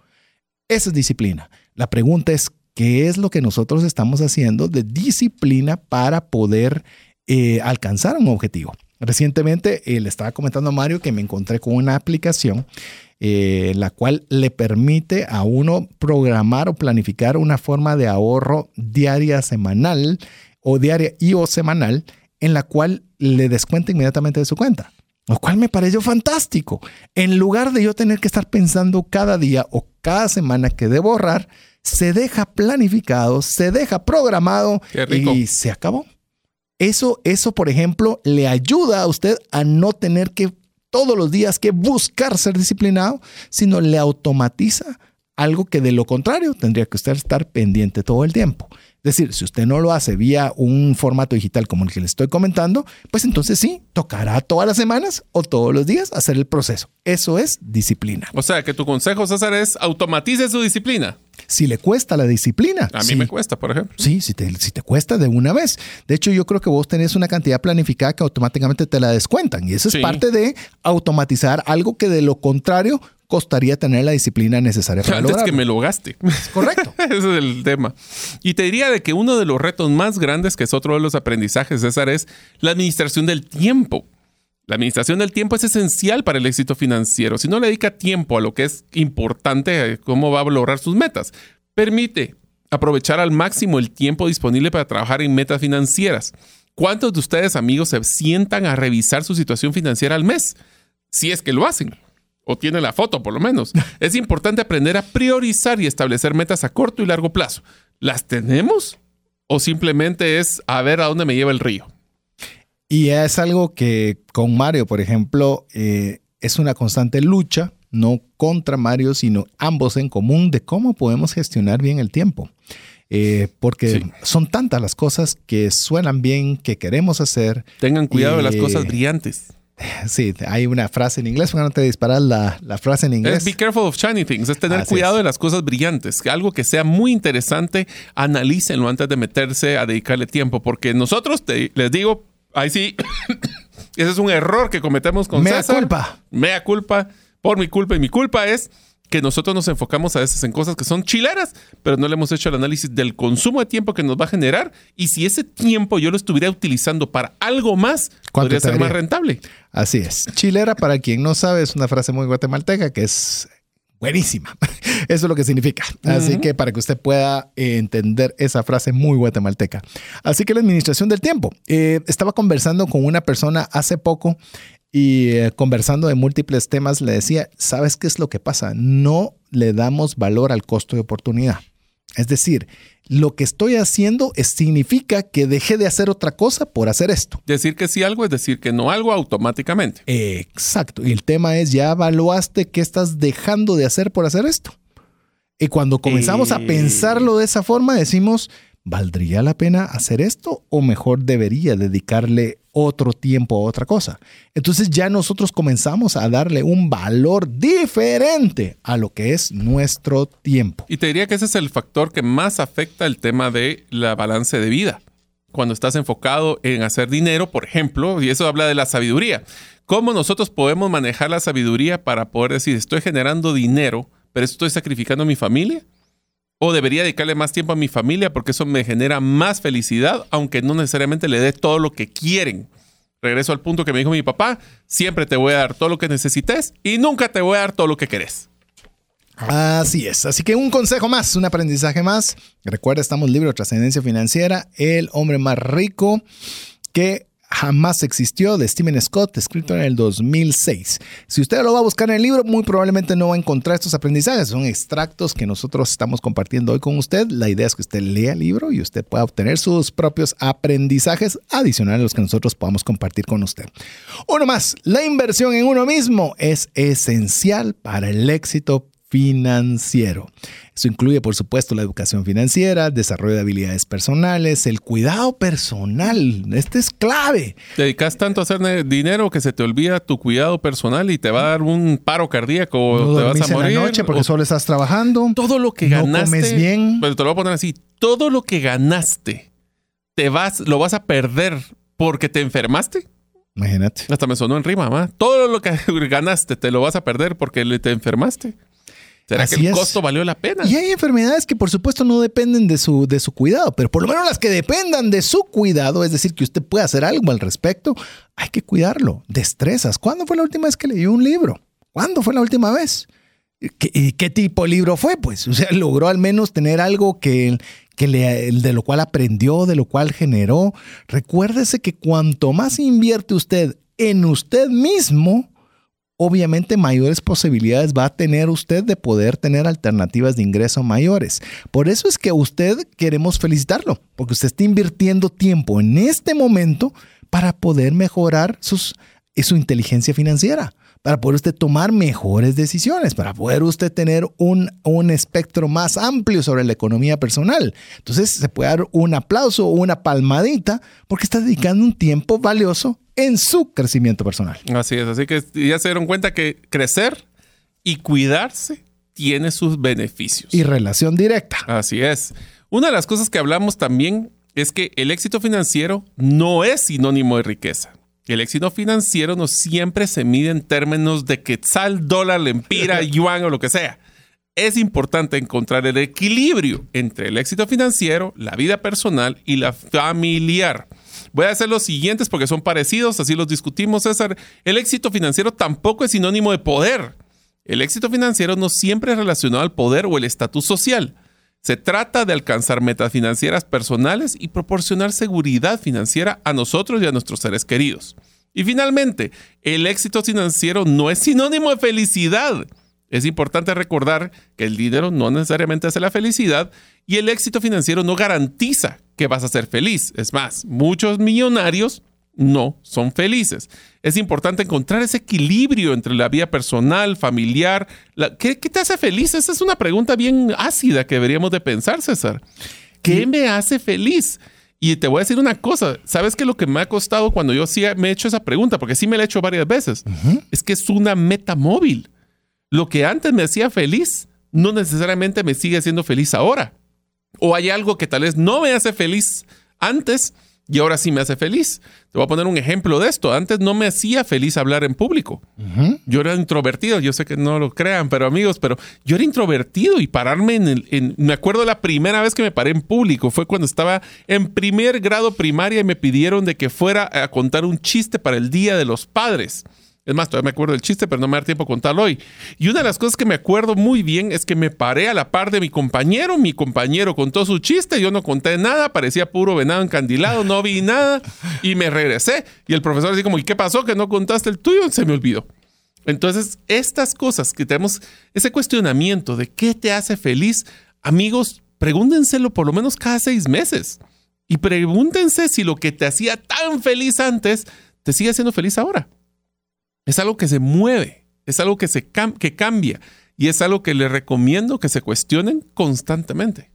Esa es disciplina. La pregunta es, ¿qué es lo que nosotros estamos haciendo de disciplina para poder eh, alcanzar un objetivo? Recientemente eh, le estaba comentando a Mario que me encontré con una aplicación eh, la cual le permite a uno programar o planificar una forma de ahorro diaria, semanal o diaria y o semanal en la cual le descuenta inmediatamente de su cuenta. Lo cual me pareció fantástico. En lugar de yo tener que estar pensando cada día o cada semana que debo ahorrar, se deja planificado, se deja programado y se acabó. Eso, eso, por ejemplo, le ayuda a usted a no tener que todos los días que buscar ser disciplinado, sino le automatiza algo que de lo contrario tendría que usted estar pendiente todo el tiempo. Es decir, si usted no lo hace vía un formato digital como el que le estoy comentando, pues entonces sí, tocará todas las semanas o todos los días hacer el proceso. Eso es disciplina. O sea, que tu consejo, César, es automatice su disciplina. Si le cuesta la disciplina, A mí sí. me cuesta, por ejemplo. Sí, si te, si te cuesta de una vez. De hecho, yo creo que vos tenés una cantidad planificada que automáticamente te la descuentan. Y eso es parte de automatizar algo que de lo contrario costaría tener la disciplina necesaria para Antes que me lo gaste. Correcto. Ese es el tema. Y te diría de que uno de los retos más grandes, que es otro de los aprendizajes, César, es la administración del tiempo. La administración del tiempo es esencial para el éxito financiero. Si no le dedica tiempo a lo que es importante, eh, cómo va a lograr sus metas. Permite aprovechar al máximo el tiempo disponible para trabajar en metas financieras. ¿Cuántos de ustedes, amigos, se sientan a revisar su situación financiera al mes? Si es que lo hacen. O tiene la foto, por lo menos. Es importante aprender a priorizar y establecer metas a corto y largo plazo. ¿Las tenemos? ¿O simplemente es a ver a dónde me lleva el río? Y es algo que con Mario, por ejemplo, eh, es una constante lucha, no contra Mario, sino ambos en común de cómo podemos gestionar bien el tiempo. Eh, porque Sí. son tantas las cosas que suenan bien, que queremos hacer. Tengan cuidado de las Y- cosas brillantes. Sí, hay una frase en inglés, porque no te disparas la, la frase en Es inglés. be careful of shiny things, es tener Así cuidado es. de las cosas brillantes. Algo que sea muy interesante, analícenlo antes de meterse a dedicarle tiempo. Porque nosotros, te- les digo, ahí sí, ese es un error que cometemos con Mea César. culpa. Mea culpa, por mi culpa. Y mi culpa es que nosotros nos enfocamos a veces en cosas que son chileras, pero no le hemos hecho el análisis del consumo de tiempo que nos va a generar. Y si ese tiempo yo lo estuviera utilizando para algo más, ¿Cuánto podría ser más rentable. Así es. Chilera, para quien no sabe, es una frase muy guatemalteca que es buenísima. Eso es lo que significa. Así que para que usted pueda eh, entender esa frase muy guatemalteca. Así que la administración del tiempo. Eh, estaba conversando con una persona hace poco y eh, conversando de múltiples temas le decía, ¿sabes qué es lo que pasa? No le damos valor al costo de oportunidad. Es decir, lo que estoy haciendo es- significa que dejé de hacer otra cosa por hacer esto. Decir que sí algo es decir que no algo automáticamente. Exacto. Y el tema es, ¿ya evaluaste qué estás dejando de hacer por hacer esto? Y cuando comenzamos a pensarlo de esa forma, decimos, ¿valdría la pena hacer esto o mejor debería dedicarle otro tiempo otra cosa? Entonces ya nosotros comenzamos a darle un valor diferente a lo que es nuestro tiempo. Y te diría que ese es el factor que más afecta el tema de la balance de vida. Cuando estás enfocado en hacer dinero, por ejemplo, y eso habla de la sabiduría. ¿Cómo nosotros podemos manejar la sabiduría para poder decir, estoy generando dinero, pero estoy sacrificando a mi familia? ¿O debería dedicarle más tiempo a mi familia porque eso me genera más felicidad, aunque no necesariamente le dé todo lo que quieren? Regreso al punto que me dijo mi papá, siempre te voy a dar todo lo que necesites y nunca te voy a dar todo lo que querés. Así es. Así que un consejo más, un aprendizaje más. Recuerda, estamos libros de trascendencia financiera. El hombre más rico que jamás existió de Stephen Scott, escrito en el 2006. Si usted lo va a buscar en el libro, muy probablemente no va a encontrar estos aprendizajes. Son extractos que nosotros estamos compartiendo hoy con usted. La idea es que usted lea el libro y usted pueda obtener sus propios aprendizajes adicionales a los que nosotros podamos compartir con usted. Uno más, la inversión en uno mismo es esencial para el éxito financiero. Eso incluye, por supuesto, la educación financiera, desarrollo de habilidades personales, el cuidado personal. Este es clave. Te dedicas tanto a hacer dinero que se te olvida tu cuidado personal y te va a dar un paro cardíaco o te vas a morir. En la noche porque solo estás trabajando. Todo lo que ganaste. No comes bien. Pero te lo voy a poner así. Todo lo que ganaste, te vas, lo vas a perder porque te enfermaste. Imagínate. Hasta me sonó en rima, ¿va? Todo lo que ganaste te lo vas a perder porque te enfermaste. ¿Será que el costo valió la pena? Y hay enfermedades que por supuesto no dependen de su, de su cuidado, pero por lo menos las que dependan de su cuidado, es decir, que usted pueda hacer algo al respecto, hay que cuidarlo. Destrezas. ¿Cuándo fue la última vez que leyó un libro? ¿Cuándo fue la última vez? ¿Qué, ¿Y qué tipo de libro fue? Pues, o sea, logró al menos tener algo que, que le, de lo cual aprendió, de lo cual generó. Recuérdese que cuanto más invierte usted en usted mismo, obviamente mayores posibilidades va a tener usted de poder tener alternativas de ingreso mayores. Por eso es que usted queremos felicitarlo, porque usted está invirtiendo tiempo en este momento para poder mejorar sus, su inteligencia financiera para poder usted tomar mejores decisiones, para poder usted tener un, un espectro más amplio sobre la economía personal. Entonces se puede dar un aplauso o una palmadita porque está dedicando un tiempo valioso en su crecimiento personal. Así es, así que ya se dieron cuenta que crecer y cuidarse tiene sus beneficios. Y relación directa. Así es. Una de las cosas que hablamos también es que el éxito financiero no es sinónimo de riqueza. El éxito financiero no siempre se mide en términos de quetzal, dólar, lempira, yuan o lo que sea. Es importante encontrar el equilibrio entre el éxito financiero, la vida personal y la familiar. Voy a hacer los siguientes porque son parecidos, así los discutimos, César. El éxito financiero tampoco es sinónimo de poder. El éxito financiero no siempre es relacionado al poder o el estatus social. Se trata de alcanzar metas financieras personales y proporcionar seguridad financiera a nosotros y a nuestros seres queridos. Y finalmente, el éxito financiero no es sinónimo de felicidad. Es importante recordar que el dinero no necesariamente hace la felicidad y el éxito financiero no garantiza que vas a ser feliz. Es más, muchos millonarios no son felices. Es importante encontrar ese equilibrio entre la vida personal, familiar. ¿qué, te hace feliz? Esa es una pregunta bien ácida que deberíamos de pensar, César. ¿Qué me hace feliz? Y te voy a decir una cosa, ¿sabes qué lo que me ha costado cuando yo sí me he hecho esa pregunta? Porque sí me la he hecho varias veces. Es que es una meta móvil lo que antes me hacía feliz no necesariamente me sigue haciendo feliz ahora. O hay algo que tal vez no me hace feliz antes y ahora sí me hace feliz. Te voy a poner un ejemplo de esto. Antes no me hacía feliz hablar en público. Yo era introvertido, yo sé que no lo crean, pero amigos, pero yo era introvertido y pararme en, el, Me acuerdo la primera vez que me paré en público fue cuando estaba en primer grado primaria y me pidieron de que fuera a contar un chiste para el Día de los Padres. Es más, todavía me acuerdo del chiste, pero no me da tiempo contarlo hoy. Y una de las cosas que me acuerdo muy bien es que me paré a la par de mi compañero. Mi compañero contó su chiste, yo no conté nada, parecía puro venado encandilado, no vi nada y me regresé. Y el profesor así como, ¿y qué pasó que no contaste el tuyo? Se me olvidó. Entonces, estas cosas que tenemos, ese cuestionamiento de qué te hace feliz, amigos, pregúntenselo por lo menos cada seis meses. Y pregúntense si lo que te hacía tan feliz antes te sigue haciendo feliz ahora. Es algo que se mueve, es algo que, se que cambia y es algo que les recomiendo que se cuestionen constantemente.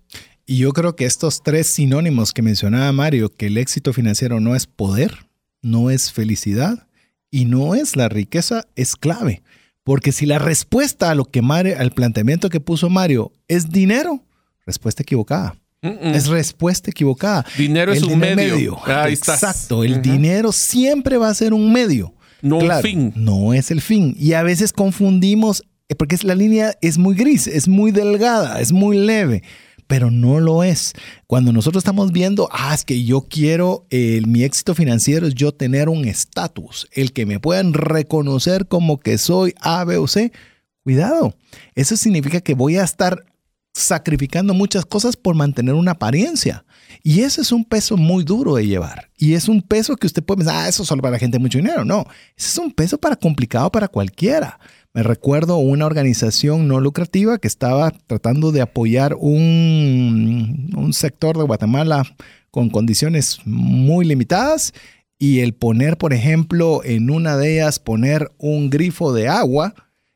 Y yo creo que estos tres sinónimos que mencionaba Mario, que el éxito financiero no es poder, no es felicidad y no es la riqueza, es clave. Porque si la respuesta a lo que Mario, al planteamiento que puso Mario es dinero, respuesta equivocada. Es respuesta equivocada. Dinero es un medio. Exacto. El dinero siempre va a ser un medio no el fin. No es el fin. Y a veces confundimos, eh, porque la línea es muy gris, es muy delgada, es muy leve, pero no lo es. Cuando nosotros estamos viendo, ah, es que yo quiero, mi éxito financiero es yo tener un estatus, el que me puedan reconocer como que soy A, B o C. Cuidado, eso significa que voy a estar sacrificando muchas cosas por mantener una apariencia. Y ese es un peso muy duro de llevar. Y es un peso que usted puede pensar, ah, eso solo para la gente mucho dinero. No, ese es un peso para complicado para cualquiera. Me recuerdo una organización no lucrativa que estaba tratando de apoyar un, un sector de Guatemala con condiciones muy limitadas y el poner, por ejemplo, en una de ellas, poner un grifo de agua,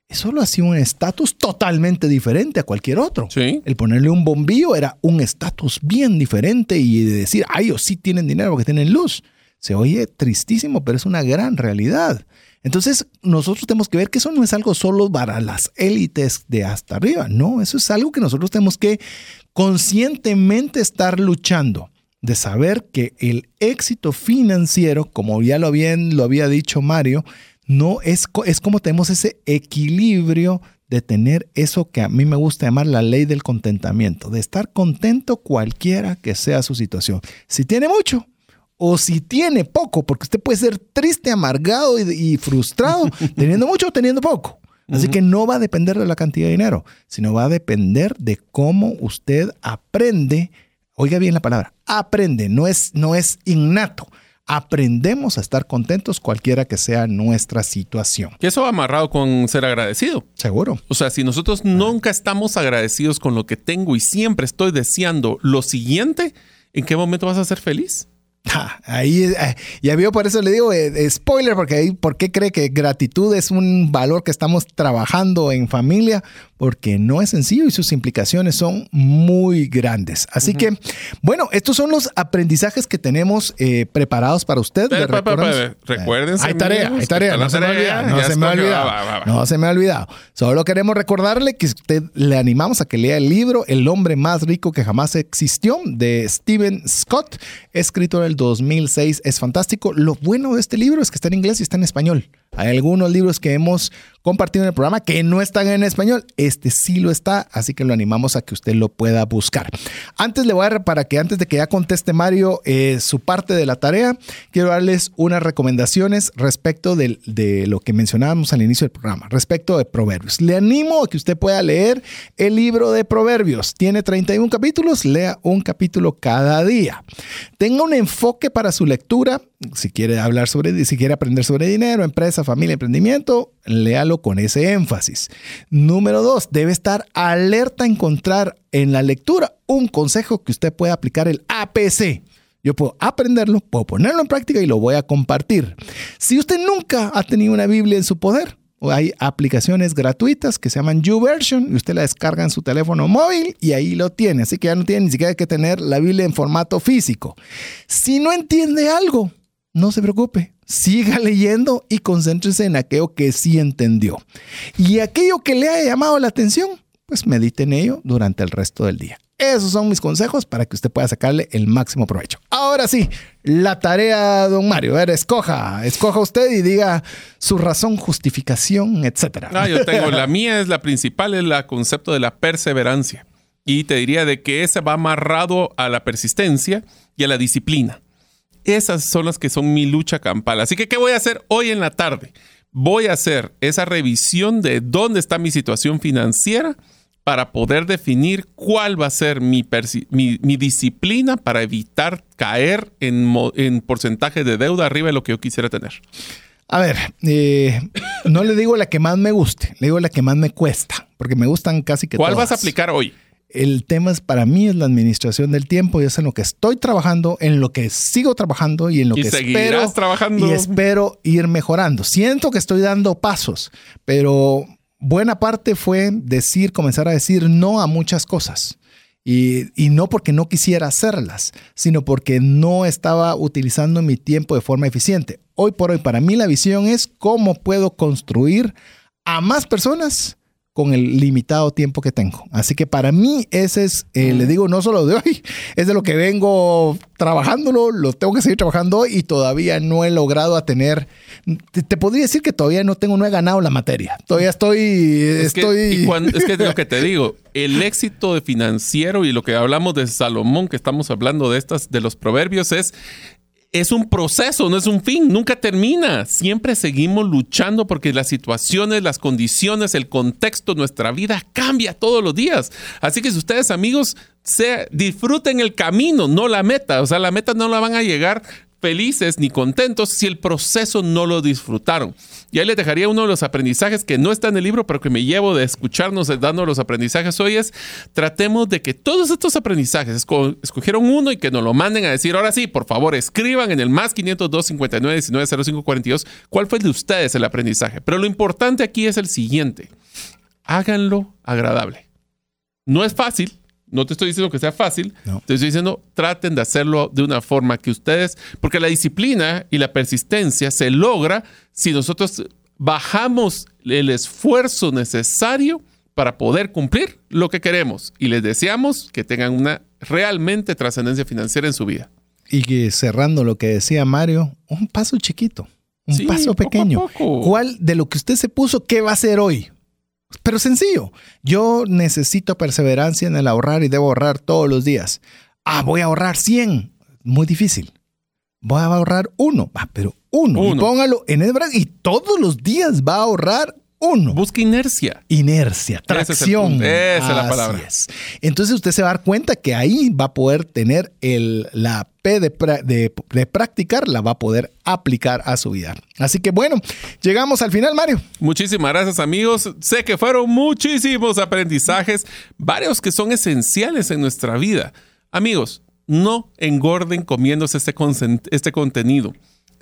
eso lo hacía un estatus totalmente diferente a cualquier otro. Sí. El ponerle un bombillo era un estatus bien diferente y de decir, ay, ellos sí tienen dinero porque tienen luz. Se oye tristísimo, pero es una gran realidad. Entonces, nosotros tenemos que ver que eso no es algo solo para las élites de hasta arriba, no, eso es algo que nosotros tenemos que conscientemente estar luchando de saber que el éxito financiero, como ya lo, bien, lo había dicho Mario, no es, es como tenemos ese equilibrio de tener eso que a mí me gusta llamar la ley del contentamiento, de estar contento cualquiera que sea su situación. Si tiene mucho o si tiene poco, porque usted puede ser triste, amargado y, frustrado teniendo mucho o teniendo poco. Así que no va a depender de la cantidad de dinero, sino va a depender de cómo usted aprende, oiga bien la palabra, aprende, no es, no es innato aprendemos a estar contentos cualquiera que sea nuestra situación. Y eso va amarrado con ser agradecido. Seguro. O sea, si nosotros nunca estamos agradecidos con lo que tengo y siempre estoy deseando lo siguiente, ¿en qué momento vas a ser feliz? ahí eh, ya vio, por eso le digo eh, spoiler, porque ahí, ¿por qué cree que gratitud es un valor que estamos trabajando en familia? Porque no es sencillo y sus implicaciones son muy grandes. Así que, bueno, estos son los aprendizajes que tenemos eh, preparados para usted. Recuerden. hay tarea, hay tarea. No, se, me olvida, no se me ha olvidado. No se me ha olvidado. Solo queremos recordarle que usted le animamos a que lea el libro El hombre más rico que jamás existió de Stephen Scott, escrito en el 2006. Es fantástico. Lo bueno de este libro es que está en inglés y está en español. Hay algunos libros que hemos compartido en el programa que no están en español. Este sí lo está, así que lo animamos a que usted lo pueda buscar. Antes le voy a dar, para que antes de que ya conteste Mario eh, su parte de la tarea, quiero darles unas recomendaciones respecto de, de lo que mencionábamos al inicio del programa, respecto de Proverbios. Le animo a que usted pueda leer el libro de Proverbios. Tiene 31 capítulos, lea un capítulo cada día. Tenga un enfoque para su lectura si quiere hablar sobre, si quiere aprender sobre dinero, empresa, familia, emprendimiento, léalo con ese énfasis. Número dos, debe estar alerta a encontrar en la lectura un consejo que usted pueda aplicar el APC. Yo puedo aprenderlo, puedo ponerlo en práctica y lo voy a compartir. Si usted nunca ha tenido una Biblia en su poder, hay aplicaciones gratuitas que se llaman YouVersion y usted la descarga en su teléfono móvil y ahí lo tiene. Así que ya no tiene ni siquiera que tener la Biblia en formato físico. Si no entiende algo, no se preocupe, siga leyendo y concéntrese en aquello que sí entendió. Y aquello que le haya llamado la atención, pues medite en ello durante el resto del día. Esos son mis consejos para que usted pueda sacarle el máximo provecho. Ahora sí, la tarea, don Mario. A ver, escoja, escoja usted y diga su razón, justificación, etcétera. Ah, yo tengo la mía, es la principal, es el concepto de la perseverancia. Y te diría de que ese va amarrado a la persistencia y a la disciplina. Esas son las que son mi lucha campal. Así que, ¿qué voy a hacer hoy en la tarde? Voy a hacer esa revisión de dónde está mi situación financiera para poder definir cuál va a ser mi, disciplina para evitar caer en, porcentaje de deuda arriba de lo que yo quisiera tener. A ver, eh, no le digo la que más me guste, le digo la que más me cuesta, porque me gustan casi que ¿Cuál vas a aplicar hoy? El tema es para mí es la administración del tiempo y es en lo que estoy trabajando, en lo que sigo trabajando y en lo que espero trabajando. y espero ir mejorando. Siento que estoy dando pasos, pero buena parte fue decir, comenzar a decir no a muchas cosas. Y, y, no porque no quisiera hacerlas, sino porque no estaba utilizando mi tiempo de forma eficiente. Hoy por hoy, para mí la visión es cómo puedo construir a más personas con el limitado tiempo que tengo. Así que para mí ese es, eh, le digo, no solo de hoy, es de lo que vengo trabajándolo, lo tengo que seguir trabajando hoy y todavía no he logrado a tener, te, podría decir que todavía no tengo, no he ganado la materia. Todavía estoy, es estoy... Que, es que lo que te digo, el éxito de financiero y lo que hablamos de Salomón, que estamos hablando de estas, de los proverbios, es es un proceso, no es un fin, nunca termina. Siempre seguimos luchando porque las situaciones, las condiciones, el contexto, nuestra vida cambia todos los días. Así que si ustedes amigos se, disfruten el camino, no la meta. O sea, la meta no la van a llegar felices ni contentos si el proceso no lo disfrutaron. Y ahí les dejaría uno de los aprendizajes que no está en el libro, pero que me llevo de escucharnos dando los aprendizajes hoy es, tratemos de que todos estos aprendizajes, escogieron uno y que nos lo manden a decir, ahora sí, por favor, escriban en el más 502 59 19 05 42 cuál fue de ustedes el aprendizaje. Pero lo importante aquí es el siguiente, háganlo agradable. No es fácil, no te estoy diciendo que sea fácil, te estoy diciendo traten de hacerlo de una forma que ustedes, porque la disciplina y la persistencia se logra si nosotros bajamos el esfuerzo necesario para poder cumplir lo que queremos y les deseamos que tengan una realmente trascendencia financiera en su vida. Y cerrando lo que decía Mario, un paso chiquito, un paso pequeño. ¿Cuál de lo que usted se puso, qué va a hacer hoy? Pero sencillo, yo necesito perseverancia en el ahorrar y debo ahorrar todos los días. Ah, voy a ahorrar 100. Muy difícil. Voy a ahorrar uno. Ah, pero uno. Y póngalo en el brazo y todos los días va a ahorrar uno. Busca inercia. Inercia, tracción. Esa es, la palabra. Entonces usted se va a dar cuenta que ahí va a poder tener el, la De, practicar, la va a poder aplicar a su vida. Así que bueno, llegamos al final, Mario. Muchísimas gracias, amigos. Sé que fueron muchísimos aprendizajes, varios que son esenciales en nuestra vida. Amigos, no engorden comiéndose este, este contenido.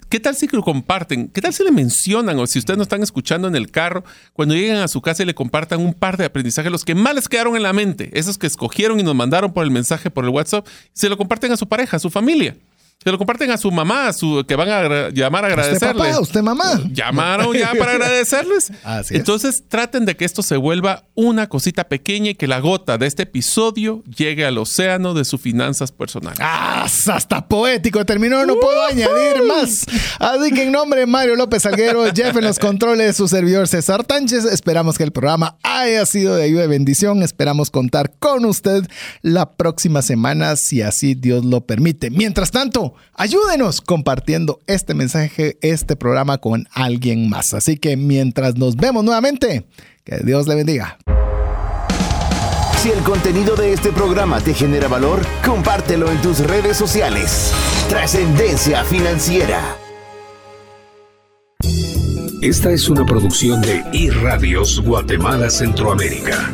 ¿Qué tal si lo comparten? ¿Qué tal si le mencionan o si ustedes no están escuchando en el carro, cuando lleguen a su casa y le compartan un par de aprendizajes, los que más les quedaron en la mente, esos que escogieron y nos mandaron por el mensaje, por el WhatsApp, se lo comparten a su pareja, a su familia? Se lo comparten a su mamá, a su, que van a llamar a agradecerle. ¿Usted papá? ¿Usted mamá? Llamaron ya para agradecerles. Entonces traten de que esto se vuelva una cosita pequeña y que la gota de este episodio llegue al océano de sus finanzas personales. ¡Ah! Hasta poético terminó, no puedo añadir más. Así que en nombre de Mario López Alguero, Jeff en los controles, su servidor César Tánchez, esperamos que el programa haya sido de ayuda y bendición. Esperamos contar con usted la próxima semana, si así Dios lo permite. Mientras tanto, ayúdenos compartiendo este mensaje, este programa con alguien más. Así que mientras nos vemos nuevamente, que Dios le bendiga. Si el contenido de este programa te genera valor, compártelo en tus redes sociales. Trascendencia financiera. Esta es una producción de iRadios Guatemala Centroamérica.